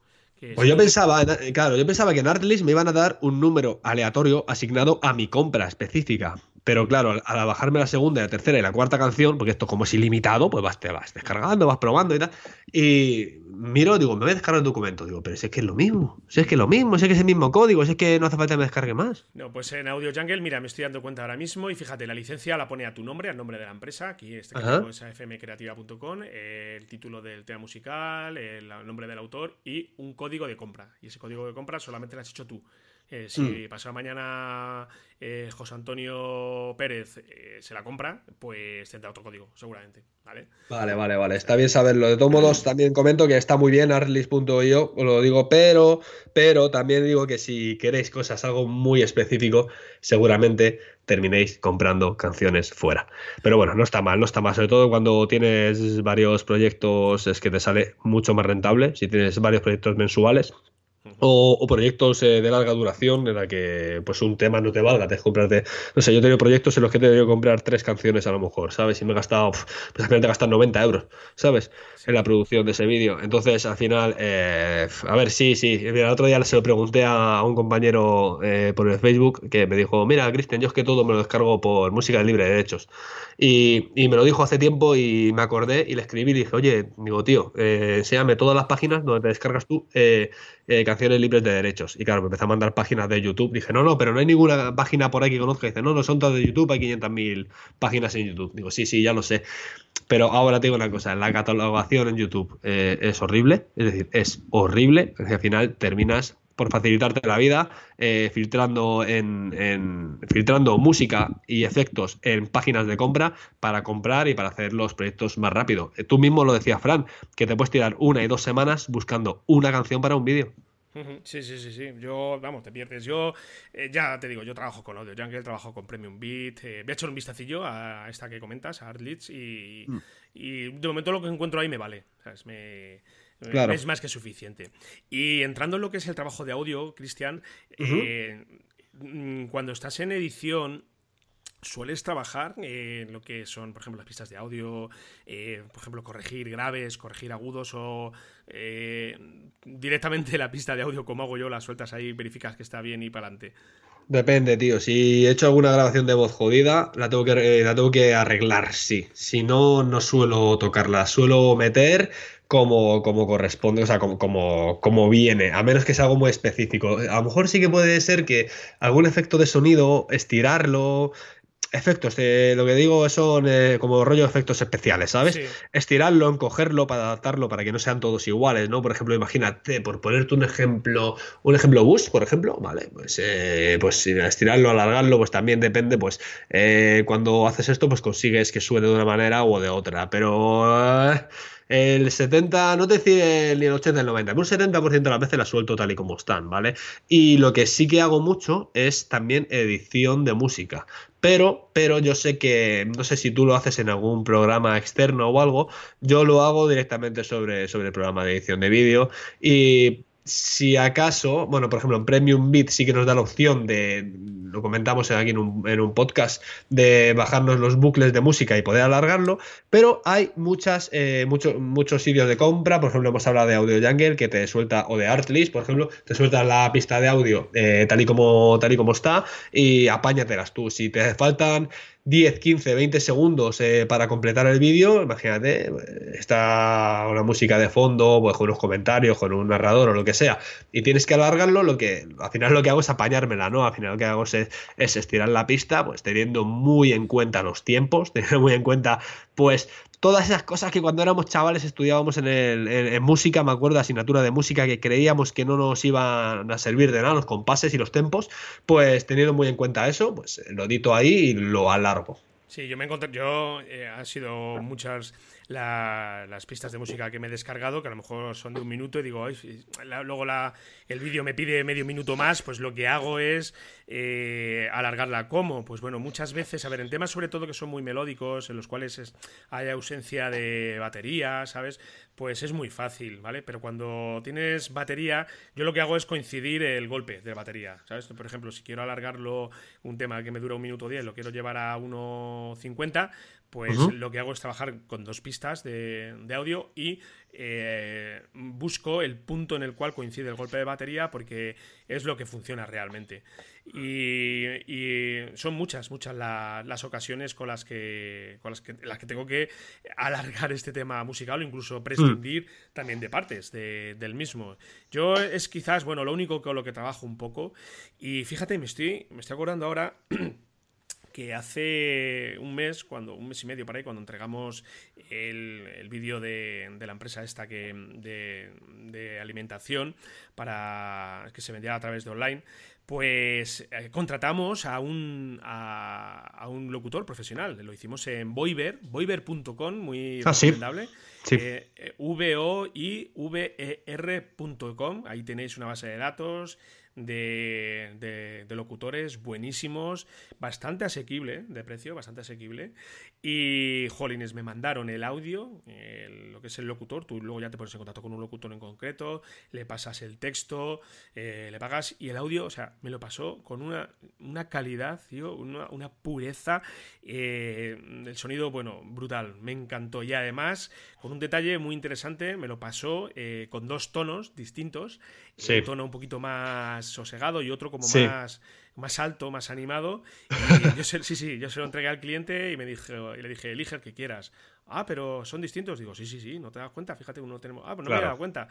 pues yo pensaba, claro, yo pensaba que en Artlist me iban a dar un número aleatorio asignado a mi compra específica. Pero claro, al, bajarme la segunda, la tercera y la cuarta canción, porque esto como es ilimitado, pues vas, te vas descargando, vas probando y tal. Y miro, digo, me voy a descargar el documento. Digo, pero si es que es lo mismo, si es que es lo mismo, si es que es el mismo código, si es que no hace falta que me descargue más. No, pues en Audio Jungle, mira, me estoy dando cuenta ahora mismo y fíjate, la licencia la pone a tu nombre, al nombre de la empresa. Aquí este caso es afmcreativa.com, el título del tema musical, el nombre del autor y un código de compra. Y ese código de compra solamente lo has hecho tú. Eh, si mm. pasado mañana eh, José Antonio Pérez eh, se la compra, pues tendrá otro código, seguramente. ¿vale? Vale, vale, vale. Está bien saberlo. De todos modos, también comento que está muy bien arlis.io, os lo digo, pero, pero también digo que si queréis cosas, algo muy específico, seguramente terminéis comprando canciones fuera. Pero bueno, no está mal, no está mal. Sobre todo cuando tienes varios proyectos, es que te sale mucho más rentable. Si tienes varios proyectos mensuales, o, proyectos eh, de larga duración en la que pues un tema no te valga, te comprarte, no sé, yo he tenido proyectos en los que he tenido que comprar tres canciones a lo mejor, ¿sabes? Y me he gastado, pues al gastar 90 euros, ¿sabes? En la producción de ese vídeo. Entonces, al final, eh, a ver, sí, sí, mira, el otro día se lo pregunté a, un compañero eh, por el Facebook que me dijo, mira, Cristian, yo es que todo me lo descargo por música libre de derechos. Y, y, me lo dijo hace tiempo y me acordé y le escribí y dije, oye, digo, tío, enséñame todas las páginas donde te descargas tú eh, eh, canciones libres de derechos. Y claro, me empecé a mandar páginas de YouTube. Dije, no, no, pero no hay ninguna página por ahí que conozca. dice, no, no son todas de YouTube, hay 500.000 páginas en YouTube. Digo, sí, sí, ya lo sé. Pero ahora te digo una cosa, la catalogación en YouTube es horrible, es decir, es horrible, al final terminas por facilitarte la vida, eh, filtrando, en, filtrando música y efectos en páginas de compra para comprar y para hacer los proyectos más rápido. Eh, tú mismo lo decías, Fran, que te puedes tirar una y dos semanas buscando una canción para un vídeo. Sí, sí, sí, sí. Yo, vamos, te pierdes. Yo, eh, ya te digo, yo trabajo con Audio Jungle, trabajo con Premium Beat. Eh, voy a echar un vistacillo a esta que comentas, a Artlitz, y, mm. y de momento lo que encuentro ahí me vale. ¿sabes? Me, es más que suficiente. Y entrando en lo que es el trabajo de audio, Cristian, eh, mm, cuando estás en edición, sueles trabajar en lo que son, por ejemplo, las pistas de audio, eh, por ejemplo, corregir graves, corregir agudos o eh, directamente la pista de audio, como hago yo, la sueltas ahí, verificas que está bien y para adelante. Depende, tío. Si he hecho alguna grabación de voz jodida, la tengo que, la tengo que arreglar, sí. Si no, no suelo tocarla. Suelo meter como, como corresponde, o sea, como, como, como, viene, a menos que sea algo muy específico. A lo mejor sí que puede ser que algún efecto de sonido, estirarlo, efectos, eh, lo que digo son eh, como rollo de efectos especiales, ¿sabes? Estirarlo, encogerlo para adaptarlo para que no sean todos iguales, ¿no? Por ejemplo, imagínate, por ponerte un ejemplo, un ejemplo bus, por ejemplo, ¿vale? Pues, eh, pues estirarlo, alargarlo, pues también depende, pues cuando haces esto, pues consigues que suene de una manera o de otra, pero el 70, no te decir ni el 80, el 90, un 70% de las veces las suelto tal y como están, ¿vale? Y lo que sí que hago mucho es también edición de música. Pero, pero yo sé que, no sé si tú lo haces en algún programa externo o algo, yo lo hago directamente sobre, sobre el programa de edición de vídeo y si acaso, bueno, por ejemplo, en Premium Beat sí que nos da la opción de, lo comentamos aquí en un, en un, podcast, de bajarnos los bucles de música y poder alargarlo, pero hay muchas, eh, muchos sitios de compra, por ejemplo, hemos hablado de Audio Jungle que te suelta, o de Artlist, por ejemplo, te suelta la pista de audio eh, tal, y como, tal y como está y apáñatelas tú. Si te faltan 10, 15, 20 segundos eh, para completar el vídeo, imagínate, está una música de fondo, pues con unos comentarios, con un narrador o lo que sea, y tienes que alargarlo, lo que al final lo que hago es apañármela, ¿no? Al final lo que hago es, es estirar la pista, pues teniendo muy en cuenta los tiempos, teniendo muy en cuenta, pues todas esas cosas que cuando éramos chavales estudiábamos en, el, en, música, me acuerdo, asignatura de música que creíamos que no nos iban a servir de nada, los compases y los tempos, pues teniendo muy en cuenta eso, pues lo edito ahí y lo alargo. Sí, yo me encontré, yo eh, han sido muchas las pistas de música que me he descargado, que a lo mejor son de un minuto, y digo, luego la, el vídeo me pide medio minuto más, pues lo que hago es eh, alargarla. ¿Cómo? Pues bueno, muchas veces, a ver, en temas sobre todo que son muy melódicos, en los cuales hay ausencia de batería, ¿sabes? Pues es muy fácil, ¿vale? Pero cuando tienes batería, yo lo que hago es coincidir el golpe de batería, ¿sabes? Por ejemplo, si quiero alargarlo un tema que me dura un minuto diez, lo quiero llevar a 1.50, pues lo que hago es trabajar con dos pistas de, audio y eh, busco el punto en el cual coincide el golpe de batería porque es lo que funciona realmente. Y, son muchas, muchas las ocasiones con las que, con las que, las que tengo que alargar este tema musical o incluso prescindir mm. también de partes del mismo. Yo es quizás, bueno, lo único con lo que trabajo un poco y fíjate, me estoy, me estoy acordando ahora que hace un mes, cuando un mes y medio para ahí, cuando entregamos el, vídeo de, la empresa esta que de, alimentación para que se vendiera a través de online, pues eh, contratamos a un, a, un locutor profesional. Lo hicimos en Voiver, voiver.com, muy ah, recomendable. Eh, eh, v o i v e r.com. Ahí tenéis una base de datos de, locutores buenísimos, bastante asequible de precio, bastante asequible. Y, jolines, me mandaron el audio, lo que es el locutor, tú luego ya te pones en contacto con un locutor en concreto, le pasas el texto, eh, le pagas y el audio, o sea, me lo pasó con una, una calidad, tío, una, una pureza, eh, el sonido, bueno, brutal, me encantó. Y además, con un detalle muy interesante, me lo pasó eh, con dos tonos distintos, un tono un poquito más sosegado y otro como más, más alto, más animado. Y yo se, sí, sí, yo se lo entregué al cliente y me dije, y le dije, elige el que quieras. Ah, pero son distintos. Digo, sí, sí, sí, no te das cuenta. Fíjate, uno tenemos. Ah, pues no me he dado cuenta.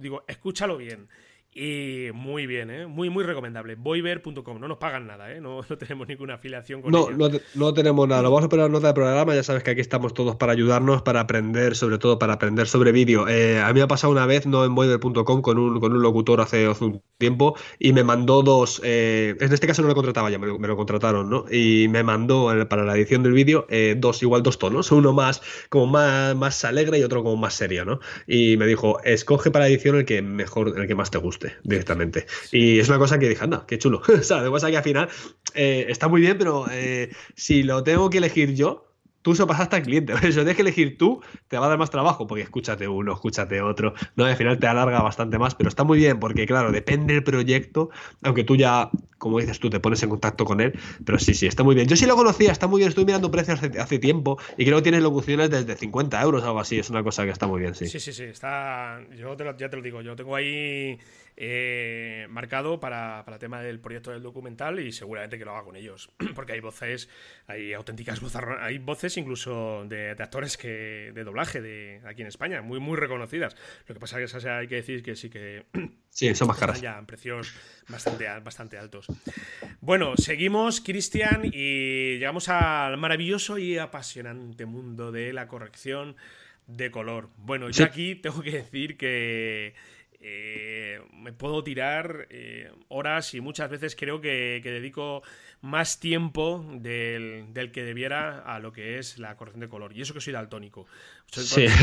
Digo, escúchalo bien. Y muy bien, ¿eh? muy, muy recomendable. Voiver.com, no nos pagan nada, ¿eh? no, no tenemos ninguna afiliación con no, No, no tenemos nada. Lo vamos a poner en nota de programa. Ya sabes que aquí estamos todos para ayudarnos, para aprender, sobre todo para aprender sobre vídeo. Eh, a mí me ha pasado una vez, no en Voiver.com, con un, con un locutor hace, un tiempo y me mandó dos. Eh, en este caso no lo contrataba ya, me lo, contrataron, ¿no? Y me mandó para la edición del vídeo eh, dos, igual dos tonos. Uno más, como más, más alegre y otro como más serio, ¿no? Y me dijo, escoge para la edición el que mejor, el que más te directamente. Y es una cosa que dije, anda, qué chulo. o sea, de que al final eh, está muy bien, pero eh, si lo tengo que elegir yo, tú se pasaste al cliente. Si lo tienes que elegir tú, te va a dar más trabajo, porque escúchate uno, escúchate otro. No, al final te alarga bastante más, pero está muy bien, porque claro, depende del proyecto, aunque tú ya, como dices tú, te pones en contacto con él, pero sí, sí, está muy bien. Yo sí lo conocía, está muy bien, estoy mirando precios hace, tiempo y creo que tienes locuciones desde 50 euros, algo así, es una cosa que está muy bien, sí. Sí, sí, sí, está, yo ya te lo digo, yo tengo ahí eh, marcado para, para, el tema del proyecto del documental y seguramente que lo haga con ellos, porque hay voces, hay auténticas voces, hay voces incluso de, actores que de doblaje de aquí en España, muy muy reconocidas. Lo que pasa es que hay que decir que sí que sí, son más caras. Ya en precios bastante, bastante altos. Bueno, seguimos, Cristian, y llegamos al maravilloso y apasionante mundo de la corrección de color. Bueno, yo aquí tengo que decir que eh, me puedo tirar eh, horas y muchas veces creo que, dedico más tiempo del, que debiera a lo que es la corrección de color. Y eso que soy daltónico. Soy, sí.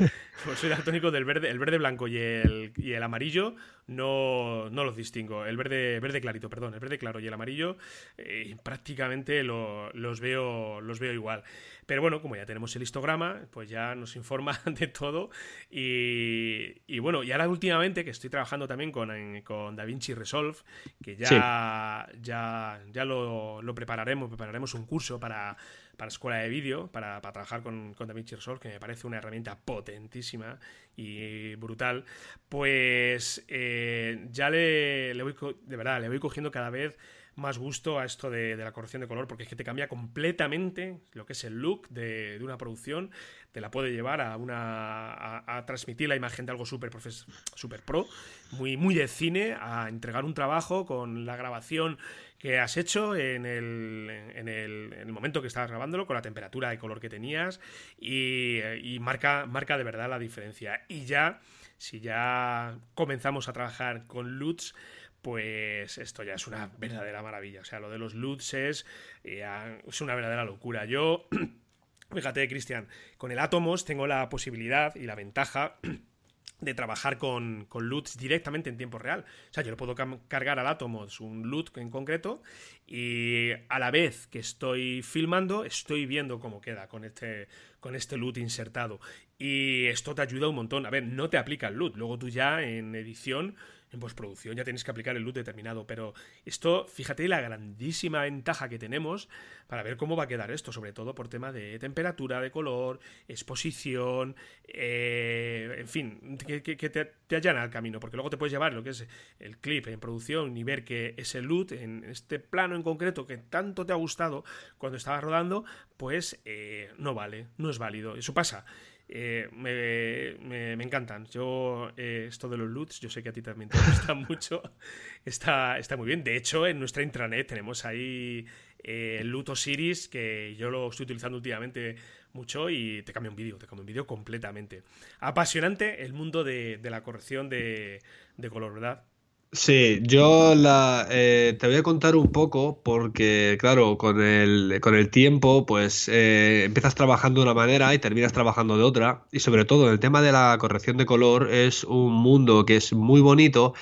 soy daltónico del verde, el verde blanco y el, y el amarillo no, no, los distingo. El verde, verde clarito, perdón, el verde claro y el amarillo eh, prácticamente los, veo, los veo igual. Pero bueno, como ya tenemos el histograma, pues ya nos informa de todo. Y, bueno, y ahora últimamente que estoy trabajando también con, con DaVinci Resolve, que ya, ya, ya lo, lo prepararemos, prepararemos un curso para para escuela de vídeo, para, trabajar con, con DaVinci Resolve, que me parece una herramienta potentísima y brutal, pues eh, ya le, le voy, de verdad, le voy cogiendo cada vez más gusto a esto de, la corrección de color, porque es que te cambia completamente lo que es el look de, una producción, te la puede llevar a una a, transmitir la imagen de algo súper super pro, muy, muy de cine, a entregar un trabajo con la grabación que has hecho en el, en el, en el momento que estabas grabándolo, con la temperatura de color que tenías, y, y marca, marca de verdad la diferencia. Y ya, si ya comenzamos a trabajar con LUTs, pues esto ya es una verdadera maravilla. O sea, lo de los LUTs es, eh, es una verdadera locura. Yo, fíjate, Cristian, con el Atomos tengo la posibilidad y la ventaja de trabajar con, con LUTs directamente en tiempo real. O sea, yo le puedo cargar al Atomos un LUT en concreto y a la vez que estoy filmando, estoy viendo cómo queda con este, con este LUT insertado. Y esto te ayuda un montón. A ver, no te aplica el LUT. Luego tú ya en edición en postproducción ya tienes que aplicar el look determinado, pero esto, fíjate la grandísima ventaja que tenemos para ver cómo va a quedar esto, sobre todo por tema de temperatura, de color, exposición, eh, en fin, que, te, allana el camino, porque luego te puedes llevar lo que es el clip en producción y ver que ese look en este plano en concreto que tanto te ha gustado cuando estabas rodando, pues eh, no vale, no es válido. Eso pasa. Eh, me, encantan. Yo, eh, esto de los LUTs, yo sé que a ti también te gusta mucho. Está, está muy bien. De hecho, en nuestra intranet tenemos ahí eh, el LUT Osiris, que yo lo estoy utilizando últimamente mucho y te cambia un vídeo, te cambia un vídeo completamente. Apasionante el mundo de, la corrección de, de color, ¿verdad? Sí, yo eh, te voy a contar un poco porque, claro, con el, con el tiempo, pues eh, empiezas trabajando de una manera y terminas trabajando de otra. Y sobre todo, el tema de la corrección de color es un mundo que es muy bonito,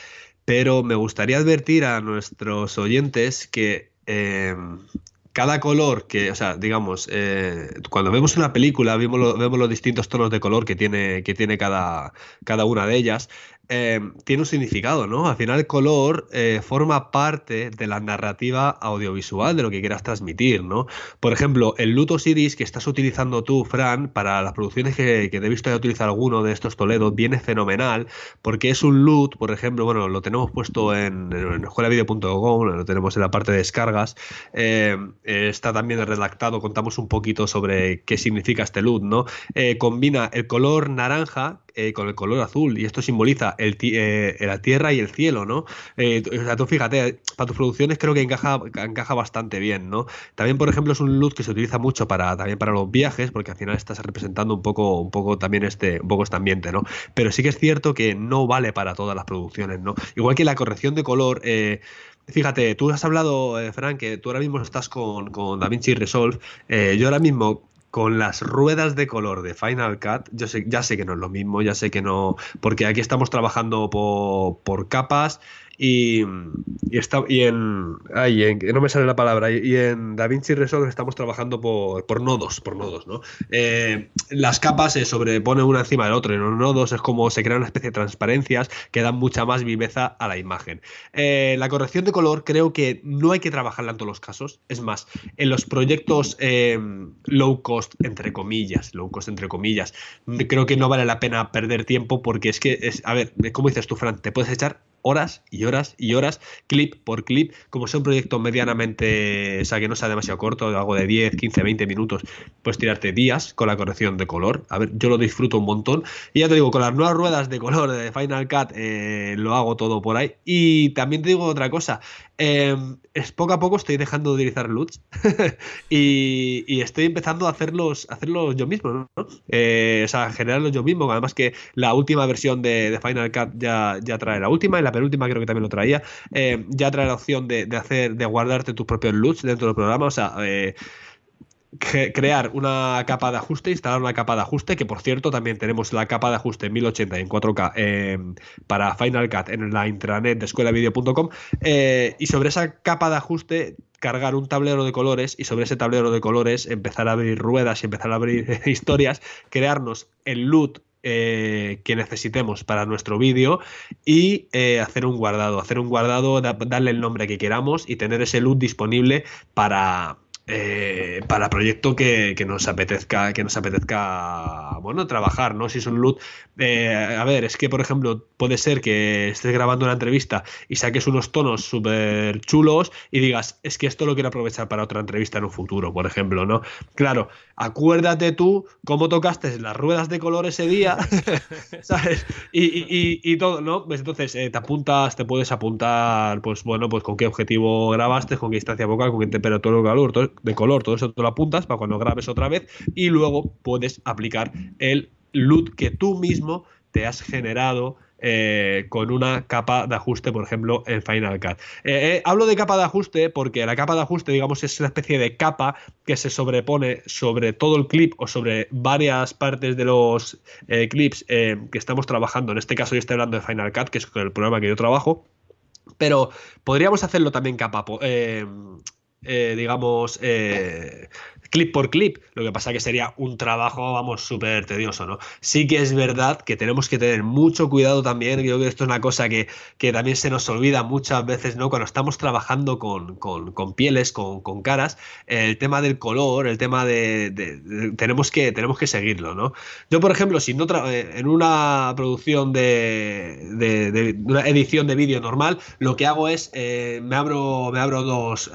pero me gustaría advertir a nuestros oyentes que eh, cada color que, o sea, digamos, cuando vemos una película, vemos, vemos los distintos tonos de color que tiene, que tiene cada, cada una de ellas. Eh, tiene un significado, ¿no? Al final el color eh, forma parte de la narrativa audiovisual de lo que quieras transmitir, ¿no? Por ejemplo, el Luto Osiris que estás utilizando tú, Fran, para las producciones que, que he visto ya utilizar alguno de estos Toledo, viene fenomenal porque es un LUT, por ejemplo, bueno, lo tenemos puesto en, en escuelavideo.com, lo tenemos en la parte de descargas, eh, está también redactado, contamos un poquito sobre qué significa este LUT, ¿no? combina el color naranja con el color azul y esto simboliza eh, la tierra y el cielo, ¿no? Eh, o sea, tú fíjate, para tus producciones creo que encaja, bastante bien, ¿no? También, por ejemplo, es un look que se utiliza mucho para, también para los viajes, porque al final estás representando un poco, también este, un poco este ambiente, ¿no? Pero sí que es cierto que no vale para todas las producciones, ¿no? Igual que la corrección de color, eh, Fíjate, tú has hablado, Frank, que tú ahora mismo estás con, con DaVinci Resolve. yo ahora mismo con las ruedas de color de Final Cut, yo sé, ya sé que no es lo mismo, ya sé que no, porque aquí estamos trabajando por, por capas y, está, y en, ay, en, no me sale la palabra, y, en DaVinci Resolve estamos trabajando por, por nodos, por nodos, ¿no? Eh, las capas se sobreponen una encima del otro, y en los nodos es como se crea una especie de transparencias que dan mucha más viveza a la imagen. Eh, la corrección de color creo que no hay que trabajarla en todos los casos, es más, en los proyectos eh, low cost, entre comillas, low cost entre comillas, creo que no vale la pena perder tiempo porque es que, es, a ver, ¿cómo dices tú, Fran? Te puedes echar horas y horas y horas, clip por clip, como sea un proyecto medianamente, o sea, que no sea demasiado corto, algo de 10, 15, 20 minutos, puedes tirarte días con la corrección de color. A ver, yo lo disfruto un montón. Y ya te digo, con las nuevas ruedas de color de Final Cut eh, lo hago todo por ahí. Y también te digo otra cosa, Em, es poco a poco estoy dejando de utilizar LUTs y, estoy empezando a hacerlos, hacerlos yo mismo, ¿no? Eh, o sea, generarlos yo mismo. Además que la última versión de, Final Cut ya, ya trae la última y la penúltima creo que también lo traía. Eh, ya trae la opción de, hacer, de guardarte tus propios LUTs dentro del programa. O sea, eh, crear una capa de ajuste, instalar una capa de ajuste, que por cierto también tenemos la capa de ajuste en 1080 en 4K em, para Final Cut en la intranet de escuelavideo.com eh, y sobre esa capa de ajuste cargar un tablero de colores y sobre ese tablero de colores empezar a abrir ruedas y empezar a abrir historias, crearnos el loot eh, que necesitemos para nuestro vídeo y eh, hacer un guardado, hacer un guardado, darle el nombre que queramos y tener ese loot disponible para, eh, para proyecto que, nos apetezca que nos apetezca bueno trabajar no si es un loot eh, a ver es que por ejemplo puede ser que estés grabando una entrevista y saques unos tonos súper chulos y digas es que esto lo quiero aprovechar para otra entrevista en un futuro por ejemplo no claro acuérdate tú cómo tocaste las ruedas de color ese día sabes y, todo no pues entonces eh, te apuntas te puedes apuntar pues bueno pues con qué objetivo grabaste con qué distancia vocal con qué temperatura o calor todo, de color, todo eso te lo apuntas para cuando grabes otra vez y luego puedes aplicar el loot que tú mismo te has generado eh, con una capa de ajuste, por ejemplo, en Final Cut. Eh, eh, hablo de capa de ajuste porque la capa de ajuste, digamos, es una especie de capa que se sobrepone sobre todo el clip o sobre varias partes de los clips que estamos trabajando. En este caso yo estoy hablando de Final Cut, que es el programa que yo trabajo. Pero podríamos hacerlo también capa, eh, digamos, eh, clip por clip. Lo que pasa que sería un trabajo, vamos, súper tedioso, ¿no? Sí que es verdad que tenemos que tener mucho cuidado también. Creo que esto es una cosa que, también se nos olvida muchas veces, ¿no? Cuando estamos trabajando con, pieles, con, caras, el tema del color, el tema de, tenemos, que, tenemos que seguirlo, ¿no? Yo, por ejemplo, si no eh, en una producción de, una edición de vídeo normal, lo que hago es me abro, me abro dos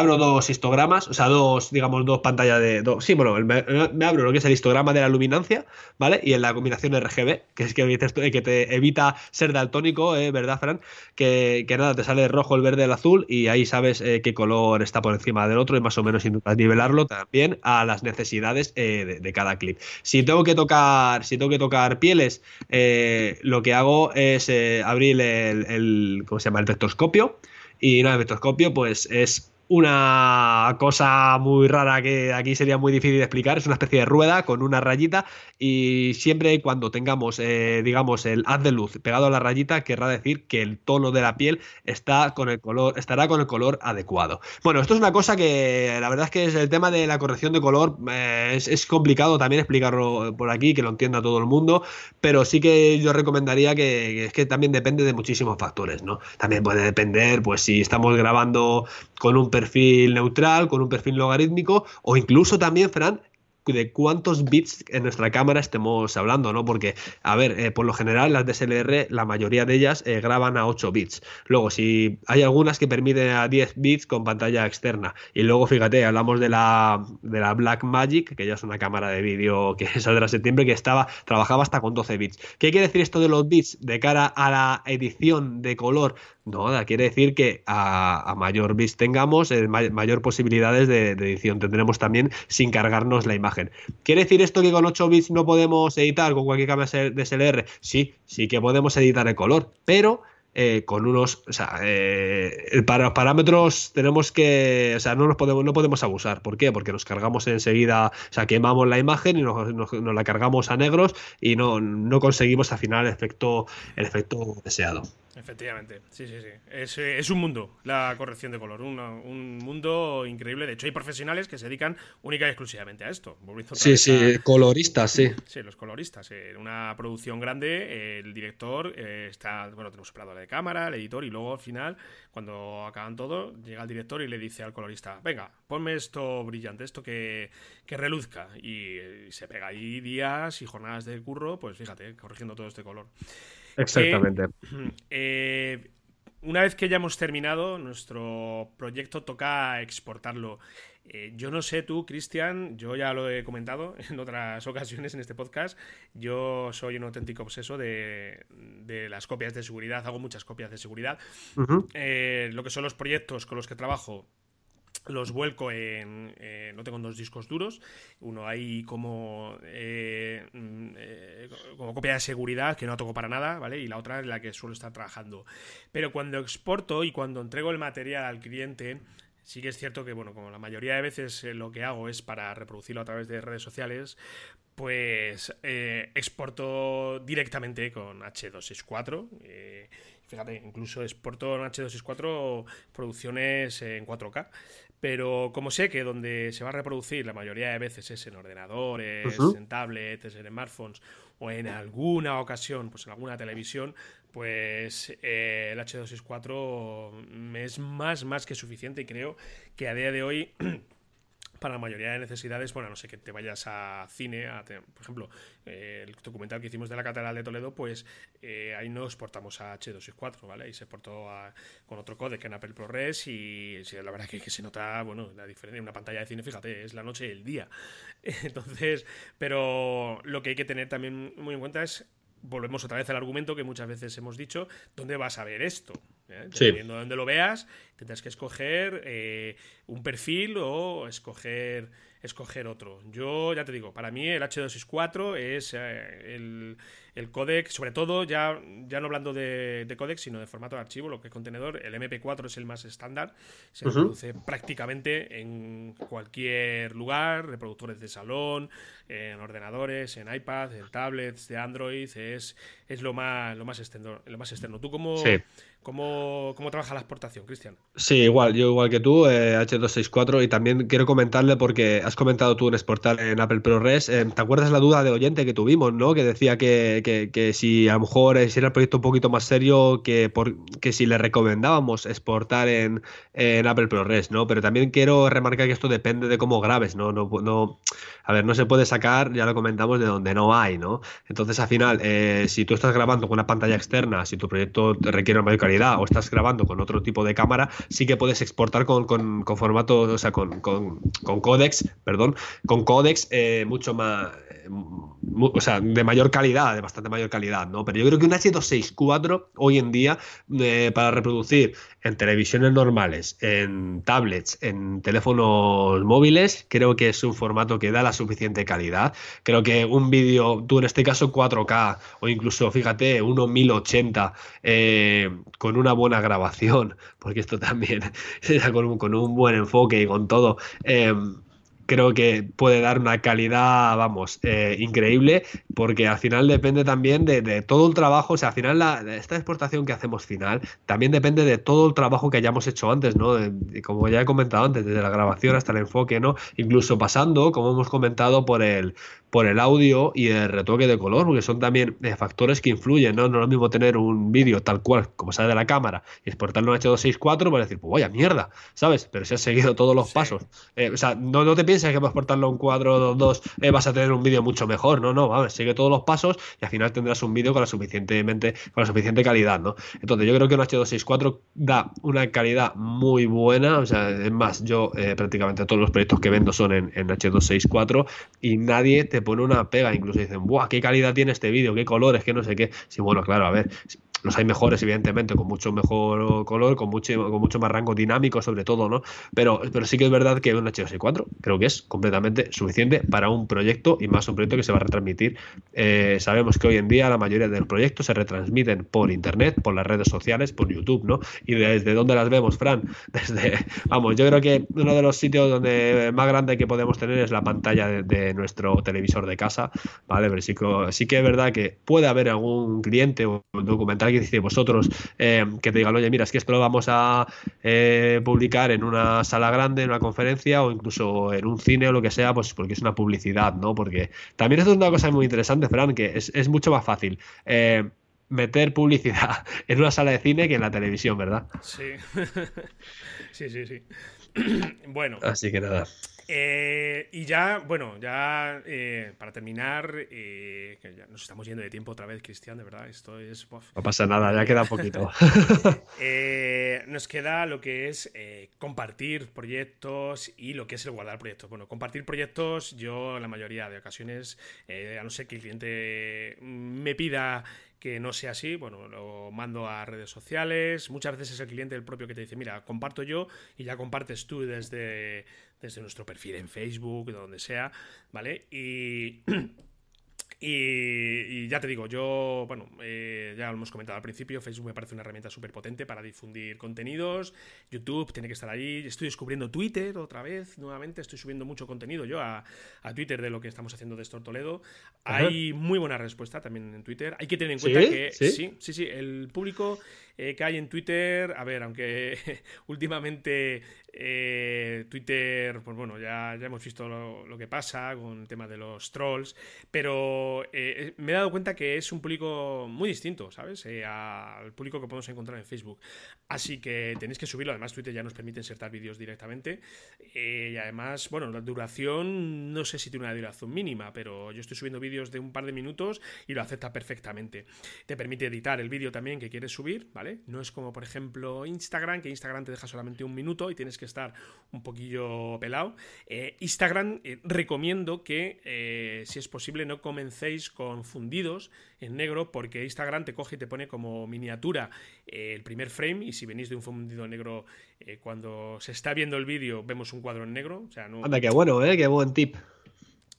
abro dos histogramas, o sea, dos, digamos, dos pantallas de. Dos, sí, bueno, me, abro lo que es el histograma de la luminancia, ¿vale? Y en la combinación RGB, que es que, que te evita ser daltónico, ¿eh? ¿verdad, Fran? Que, nada, te sale el rojo, el verde, el azul, y ahí sabes eh, qué color está por encima del otro, y más o menos intentas nivelarlo también a las necesidades eh, de, cada clip. Si tengo que tocar, si tengo que tocar pieles, eh, lo que hago es abrir el, ¿cómo se llama? el vectorscopio. Y no, el vectorscopio, pues es una cosa muy rara que aquí sería muy difícil de explicar. Es una especie de rueda con una rayita y siempre cuando tengamos, eh, digamos, el haz de luz pegado a la rayita, querrá decir que el tono de la piel está con el color, estará con el color adecuado. Bueno, esto es una cosa que la verdad es que es el tema de la corrección de color eh, es, complicado también explicarlo por aquí, que lo entienda todo el mundo, pero sí que yo recomendaría que, es que también depende de muchísimos factores, ¿no? También puede depender, pues si estamos grabando con un perfil neutral, con un perfil logarítmico, o incluso también, Fran, de cuántos bits en nuestra cámara estemos hablando, ¿no? Porque, a ver, eh, por lo general las DSLR, la mayoría de ellas eh, graban a 8 bits. Luego, si hay algunas que permiten a 10 bits con pantalla externa. Y luego, fíjate, hablamos de la, de la Black Magic, que ya es una cámara de vídeo que saldrá septiembre, que estaba, trabajaba hasta con 12 bits. ¿Qué quiere decir esto de los bits de cara a la edición de color no, quiere decir que a, mayor bits tengamos, eh, mayor posibilidades de, edición tendremos también sin cargarnos la imagen. ¿Quiere decir esto que con 8 bits no podemos editar con cualquier cámara DSLR? Sí, sí que podemos editar el color, pero eh, con unos, o sea, eh, para los parámetros tenemos que, o sea, no nos podemos, no podemos abusar. ¿Por qué? Porque nos cargamos enseguida, o sea, quemamos la imagen y nos, la cargamos a negros y no, no conseguimos al final el efecto, el efecto deseado. Efectivamente, sí, sí, sí. Es, es, un mundo la corrección de color, un mundo increíble. De hecho, hay profesionales que se dedican única y exclusivamente a esto. Sí, sí, coloristas, sí. Sí, los coloristas. En una producción grande, el director eh, está, bueno, tenemos operador de cámara, el editor, y luego al final, cuando acaban todo, llega el director y le dice al colorista, venga, ponme esto brillante, esto que, que reluzca. Y, y se pega ahí días y jornadas de curro, pues fíjate, corrigiendo todo este color. Exactamente. Eh, una vez que ya hemos terminado, nuestro proyecto toca exportarlo. Eh, yo no sé tú, Cristian, yo ya lo he comentado en otras ocasiones en este podcast, yo soy un auténtico obseso de, las copias de seguridad, hago muchas copias de seguridad. Eh, lo que son los proyectos con los que trabajo, los vuelco en. no tengo dos discos duros. Uno ahí como. Eh, mm, como copia de seguridad, que no toco para nada, ¿vale? Y la otra es la que suelo estar trabajando. Pero cuando exporto y cuando entrego el material al cliente, Sí que es cierto que, bueno, como la mayoría de veces eh, lo que hago es para reproducirlo a través de redes sociales, pues eh, exporto directamente con H264. Eh, fíjate, incluso exporto en H264 producciones en 4K. Pero como sé que donde se va a reproducir la mayoría de veces es en ordenadores, en tablets, en smartphones o en alguna ocasión, pues en alguna televisión, pues eh, el H264 es más, más que suficiente y creo que a día de hoy para la mayoría de necesidades, bueno, no sé que te vayas a cine, por ejemplo, eh, el documental que hicimos de la Catedral de Toledo, pues eh, ahí no exportamos a H264, ¿vale? Y se exportó con otro codec en Apple ProRes y, la verdad que, que, se nota, bueno, la diferencia. Una pantalla de cine, fíjate, es la noche y el día. Entonces, pero lo que hay que tener también muy en cuenta es volvemos otra vez al argumento que muchas veces hemos dicho, ¿dónde vas a ver esto? ¿Eh? Dependiendo de dónde lo veas, tendrás que escoger eh, un perfil o escoger, escoger otro. Yo ya te digo, para mí el H264 es eh, el, el codec, sobre todo, ya, ya no hablando de, de codec, sino de formato de archivo, lo que es contenedor, el MP4 es el más estándar, se reproduce prácticamente en cualquier lugar, reproductores de salón, en ordenadores, en iPad, en tablets, de Android, es, es lo más, lo más externo. Lo más externo. ¿Tú cómo, ¿Cómo, trabaja la exportación, Cristian? Sí, igual, yo igual que tú, H264, eh, y también quiero comentarle porque has comentado tú en exportar en Apple ProRes, eh, ¿te acuerdas la duda de oyente que tuvimos, ¿no? Que decía que, si a lo mejor eh, si era el proyecto un poquito más serio, que, por, que si le recomendábamos exportar en, en Apple ProRes, ¿no? Pero también quiero remarcar que esto depende de cómo grabes, ¿no? No, no a ver, no se puede sacar, ya lo comentamos, de donde no hay, ¿no? Entonces, al final, si tú estás grabando con una pantalla externa, si tu proyecto requiere mayor calidad, o estás grabando con otro tipo de cámara, sí que puedes exportar con, con, formato, o sea, con, con, con códex, perdón, con códex eh, mucho más, eh, o sea, de mayor calidad, de bastante mayor calidad, ¿no? Pero yo creo que un H264 hoy en día, eh, para reproducir en televisiones normales, en tablets, en teléfonos móviles, creo que es un formato que da la suficiente calidad. Creo que un vídeo, tú en este caso 4K o incluso, fíjate, uno 1080 eh, con una buena grabación, porque esto también, con, con un buen enfoque y con todo. Eh, creo que puede dar una calidad, vamos, eh, increíble, porque al final depende también de, todo el trabajo, o sea, al final la, esta exportación que hacemos final también depende de todo el trabajo que hayamos hecho antes, ¿no? como ya he comentado antes, desde la grabación hasta el enfoque, ¿no? Incluso pasando, como hemos comentado, por el, por el audio y el retoque de color, porque son también eh, factores que influyen, ¿no? No es lo mismo tener un vídeo tal cual como sale de la cámara y exportarlo en H264 para decir, pues vaya mierda, ¿sabes? Pero si has seguido todos los pasos. Eh, o sea, no, no te pienses que vas a a un cuadro 2 eh, vas a tener un vídeo mucho mejor, no, no, vamos, sigue todos los pasos y al final tendrás un vídeo con la suficientemente con la suficiente calidad, ¿no? Entonces yo creo que un H264 da una calidad muy buena, o sea, es más, yo prácticamente todos los proyectos que vendo son en, en H264 y nadie te pone una pega, incluso dicen, ¡buah! ¿Qué calidad tiene este vídeo? ¿Qué colores? ¿Qué no sé qué? Sí, bueno, claro, a ver, los hay mejores, evidentemente, con mucho mejor color, con mucho, con mucho más rango dinámico, sobre todo, ¿no? Pero, pero sí que es verdad que un H264 creo que es completamente suficiente para un proyecto y más un proyecto que se va a retransmitir. Eh, sabemos que hoy en día la mayoría de los proyectos se retransmiten por internet, por las redes sociales, por YouTube, ¿no? ¿Y desde dónde las vemos, Fran? Desde, vamos, yo creo que uno de los sitios donde más grande que podemos tener es la pantalla de, nuestro televisor de casa, ¿vale? Pero sí, sí que es verdad que puede haber algún cliente o documental que dice vosotros eh, que te digan, oye, mira, es que esto lo vamos a eh, publicar en una sala grande, en una conferencia o incluso en un cine o lo que sea, pues porque es una publicidad, ¿no? Porque también esto es una cosa muy interesante, Fran, que es, mucho más fácil. Eh, meter publicidad en una sala de cine que en la televisión, ¿verdad? Sí. sí, sí, sí. bueno. Así que nada. Eh, y ya, bueno, ya eh, para terminar, eh, que ya nos estamos yendo de tiempo otra vez, Cristian, de verdad, esto es... No pasa nada, ya queda poquito. nos queda lo que es compartir proyectos y lo que es el guardar proyectos. Bueno, compartir proyectos, yo en la mayoría de ocasiones, a no ser que el cliente me pida que no sea así, bueno, lo mando a redes sociales. Muchas veces es el cliente el propio que te dice, mira, comparto yo y ya compartes tú desde, desde nuestro perfil en Facebook, donde sea, ¿vale? Y Y, ya te digo, yo, bueno, eh, ya lo hemos comentado al principio, Facebook me parece una herramienta súper potente para difundir contenidos, YouTube tiene que estar ahí, estoy descubriendo Twitter otra vez, nuevamente, estoy subiendo mucho contenido yo a, Twitter de lo que estamos haciendo de Store Toledo. Hay muy buena respuesta también en Twitter, hay que tener en cuenta que ¿Sí? ¿Sí? sí, el público eh, que hay en Twitter, a ver, aunque últimamente eh, Twitter, pues bueno, ya, ya hemos visto lo, que pasa con el tema de los trolls, pero eh, me he dado cuenta que es un público muy distinto, ¿sabes? al público que podemos encontrar en Facebook. Así que tenéis que subirlo, además Twitter ya nos permite insertar vídeos directamente y además, bueno, la duración, no sé si tiene una duración mínima, pero yo estoy subiendo vídeos de un par de minutos y lo acepta perfectamente. Te permite editar el vídeo también que quieres subir, ¿vale? No es como, por ejemplo, Instagram, que Instagram te deja solamente un minuto y tienes que estar un poquillo pelado. Eh, Instagram eh, recomiendo que, eh, si es posible, no comencéis con fundidos en negro, porque Instagram te coge y te pone como miniatura el primer frame, y si venís de un fundido negro, cuando se está viendo el vídeo, vemos un cuadro en negro. Anda, qué bueno, ¿eh? Qué buen tip.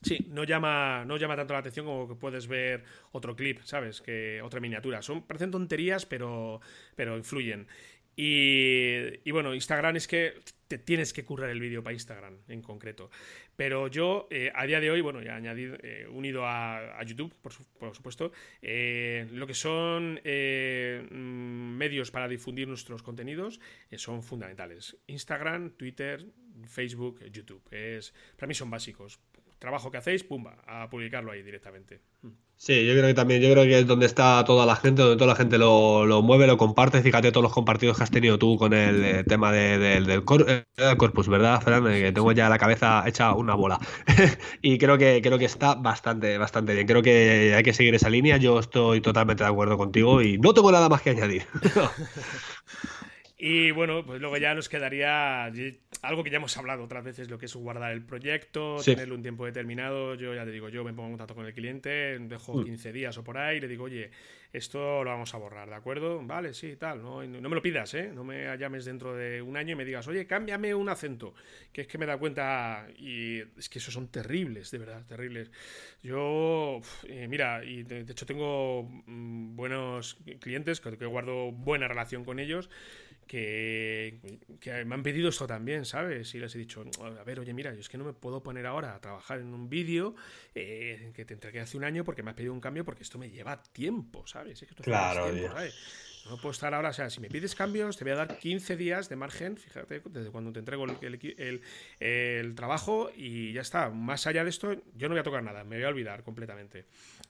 Sí, no llama, no llama tanto la atención como que puedes ver otro clip, ¿sabes? Que otra miniatura. Son, parecen tonterías, pero, pero influyen. Y, bueno, Instagram es que te tienes que currar el vídeo para Instagram en concreto. Pero yo, eh, a día de hoy, bueno, ya añadido, eh, unido a, YouTube, por, supuesto, eh, lo que son mm, medios para difundir nuestros contenidos son fundamentales. Instagram, Twitter, Facebook, YouTube. Es, para mí son básicos trabajo que hacéis, pumba, a publicarlo ahí directamente. Sí, yo creo que también, yo creo que es donde está toda la gente, donde toda la gente lo, mueve, lo comparte. Fíjate todos los compartidos que has tenido tú con el eh, tema del eh, corpus, ¿verdad, Fran? Eh, que tengo ya la cabeza hecha una bola. y creo que, creo que está bastante, bastante bien. Creo que hay que seguir esa línea. Yo estoy totalmente de acuerdo contigo y no tengo nada más que añadir. Y bueno, pues luego ya nos quedaría algo que ya hemos hablado otras veces, lo que es guardar el proyecto, tenerlo un tiempo determinado. Yo ya te digo, yo me pongo en contacto con el cliente, dejo 15 mm. días o por ahí, le digo, oye, esto lo vamos a borrar, ¿de acuerdo? Vale, sí, tal. No, no me lo pidas, ¿eh? No me llames dentro de un año y me digas, oye, cámbiame un acento, que es que me da cuenta y es que esos son terribles, de verdad, terribles. Yo, eh, mira, y de, hecho tengo mm, buenos clientes que guardo buena relación con ellos que, me han pedido esto también, ¿sabes? Y les he dicho, a ver, oye, mira, yo es que no me puedo poner ahora a trabajar en un vídeo eh, que te entregué hace un año porque me has pedido un cambio porque esto me lleva tiempo, ¿sabes? claro, No puedo estar ahora, o sea, si me pides cambios, te voy a dar 15 días de margen, fíjate, desde cuando te entrego el, el, trabajo y ya está. Más allá de esto, yo no voy a tocar nada, me voy a olvidar completamente.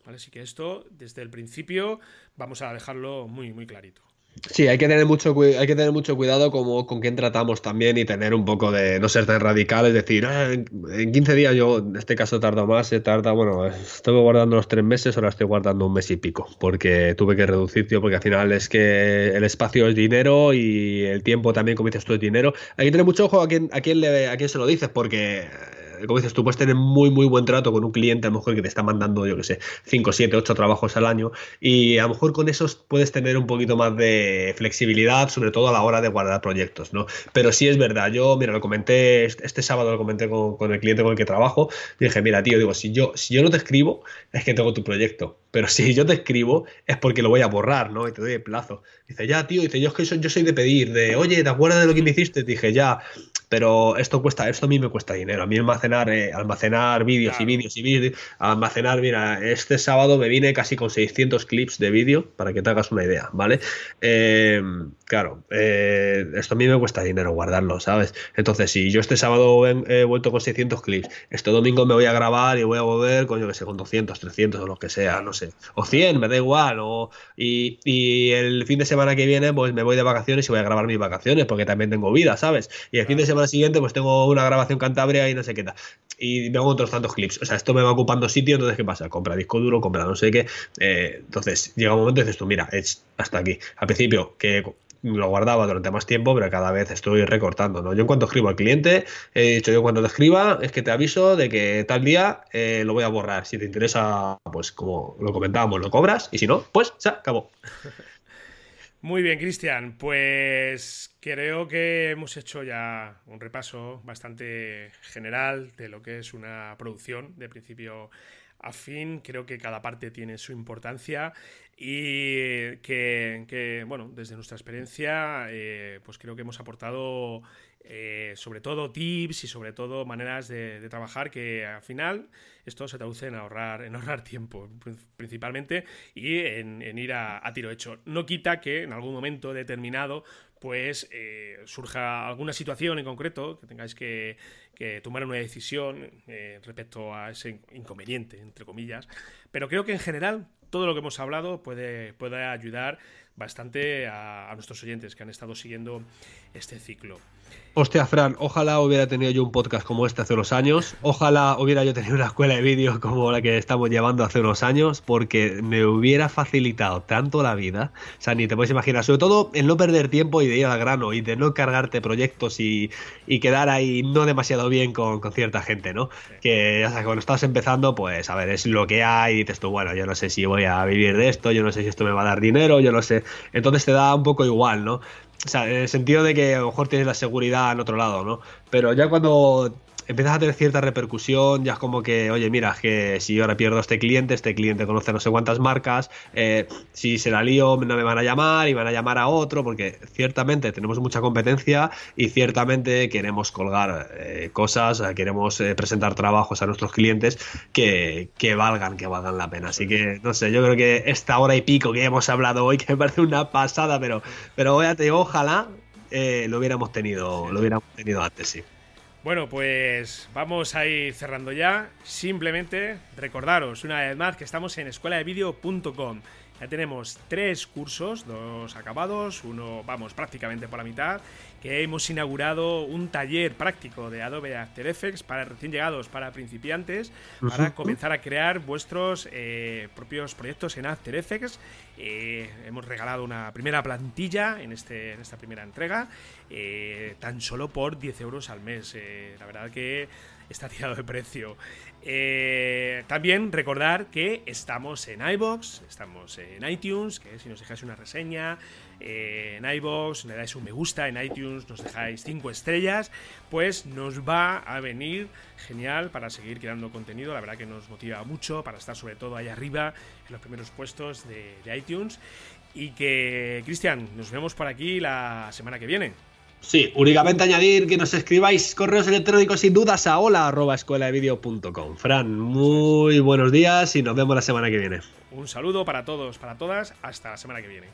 ¿Vale? Así que esto, desde el principio, vamos a dejarlo muy, muy clarito. Sí, hay que tener mucho, hay que tener mucho cuidado como con quién tratamos también y tener un poco de no ser tan radical, es decir, ah, en 15 días yo en este caso tardo más, se tarda, bueno, estuve guardando los tres meses, ahora estoy guardando un mes y pico, porque tuve que reducir, tío, porque al final es que el espacio es dinero y el tiempo también, como dices tú, es dinero. Hay que tener mucho ojo a quién, a quién, le, a quién se lo dices, porque como dices, tú puedes tener muy, muy buen trato con un cliente, a lo mejor que te está mandando, yo que sé, 5, 7, 8 trabajos al año, y a lo mejor con esos puedes tener un poquito más de flexibilidad, sobre todo a la hora de guardar proyectos, ¿no? Pero sí es verdad, yo, mira, lo comenté, este sábado lo comenté con, el cliente con el que trabajo, dije, mira, tío, digo, si yo, si yo no te escribo, es que tengo tu proyecto, pero si yo te escribo, es porque lo voy a borrar, ¿no? Y te doy el plazo. Dice, ya, tío, dice, yo es que soy, yo soy de pedir, de, oye, ¿te acuerdas de lo que me hiciste? Dije, ya, pero esto cuesta, esto a mí me cuesta dinero. A mí almacenar, eh, almacenar vídeos y vídeos y vídeos, almacenar, mira, este sábado me vine casi con 600 clips de vídeo, para que te hagas una idea, ¿vale? Em, claro, eh, esto a mí me cuesta dinero guardarlo, ¿sabes? Entonces, si yo este sábado he, vuelto con 600 clips, este domingo me voy a grabar y voy a volver con, yo que sé, con 200, 300 o lo que sea, no sé, o 100, me da igual, o, y, y el fin de semana que viene, pues me voy de vacaciones y voy a grabar mis vacaciones, porque también tengo vida, ¿sabes? Y el fin de semana semana siguiente pues tengo una grabación Cantabria y no sé qué tal. Y me hago otros tantos clips. O sea, esto me va ocupando sitio, entonces ¿qué pasa? Compra disco duro, compra no sé qué. Eh, entonces llega un momento y dices tú, mira, es hasta aquí. Al principio, que lo guardaba durante más tiempo, pero cada vez estoy recortando, ¿no? Yo en cuanto escribo al cliente, he dicho yo cuando te escriba, es que te aviso de que tal día eh, lo voy a borrar. Si te interesa, pues como lo comentábamos, lo cobras, y si no, pues se acabó. Muy bien, Cristian. Pues creo que hemos hecho ya un repaso bastante general de lo que es una producción de principio a fin. Creo que cada parte tiene su importancia y que, bueno, desde nuestra experiencia, eh, pues creo que hemos aportado eh, sobre todo tips y sobre todo maneras de, trabajar que al final esto se traduce en ahorrar, en ahorrar tiempo principalmente y en, ir a, tiro hecho. No quita que en algún momento determinado pues eh, surja alguna situación en concreto que tengáis que, tomar una decisión eh, respecto a ese inconveniente, entre comillas. Pero creo que en general todo lo que hemos hablado puede, puede ayudar bastante a nuestros oyentes que han estado siguiendo este ciclo. Hostia, Fran, ojalá hubiera tenido yo un podcast como este hace unos años. Ojalá hubiera yo tenido una escuela de vídeo como la que estamos llevando hace unos años, porque me hubiera facilitado tanto la vida. O sea, ni te puedes imaginar. Sobre todo el no perder tiempo y de ir al grano y de no cargarte proyectos y, quedar ahí no demasiado bien con, cierta gente, ¿no? Que sabes, cuando estás empezando, pues a ver, es lo que hay y dices tú, bueno, yo no sé si voy a vivir de esto, yo no sé si esto me va a dar dinero, yo no sé. Entonces te da un poco igual, ¿no? O sea, en el sentido de que a lo mejor tienes la seguridad en otro lado, ¿no? Pero ya cuando empiezas a tener cierta repercusión, ya es como que, oye, mira, que si yo ahora pierdo a este cliente, este cliente conoce no sé cuántas marcas, eh, si se la lío no me van a llamar y van a llamar a otro, porque ciertamente tenemos mucha competencia y ciertamente queremos colgar eh, cosas, queremos eh, presentar trabajos a nuestros clientes que, que, valgan, que valgan la pena. Así que, no sé, yo creo que esta hora y pico que hemos hablado hoy, que me parece una pasada, pero, pero ojalá lo hubiéramos tenido, lo hubiéramos tenido antes, sí. Bueno, pues vamos a ir cerrando ya. Simplemente recordaros una vez más que estamos en escueladevideo.com. Ya tenemos tres cursos, dos acabados, uno vamos prácticamente por la mitad, que hemos inaugurado un taller práctico de Adobe After Effects para recién llegados, para principiantes, para comenzar a crear vuestros eh, propios proyectos en After Effects. Eh, hemos regalado una primera plantilla en, este, en esta primera entrega, eh, tan solo por 10 euros al mes. la verdad que está tirado de precio. Eh, también recordar que estamos en iBox, estamos en iTunes, que si nos dejáis una reseña eh, en iBox, le dais un me gusta en iTunes, nos dejáis 5 estrellas, pues nos va a venir genial para seguir creando contenido. La verdad que nos motiva mucho para estar sobre todo ahí arriba en los primeros puestos de, de iTunes. Y que, Cristian, nos vemos por aquí la semana que viene. Sí, únicamente añadir que nos escribáis correos electrónicos sin dudas a hola arroba escuela de Fran, muy buenos días y nos vemos la semana que viene. Un saludo para todos, para todas, hasta la semana que viene.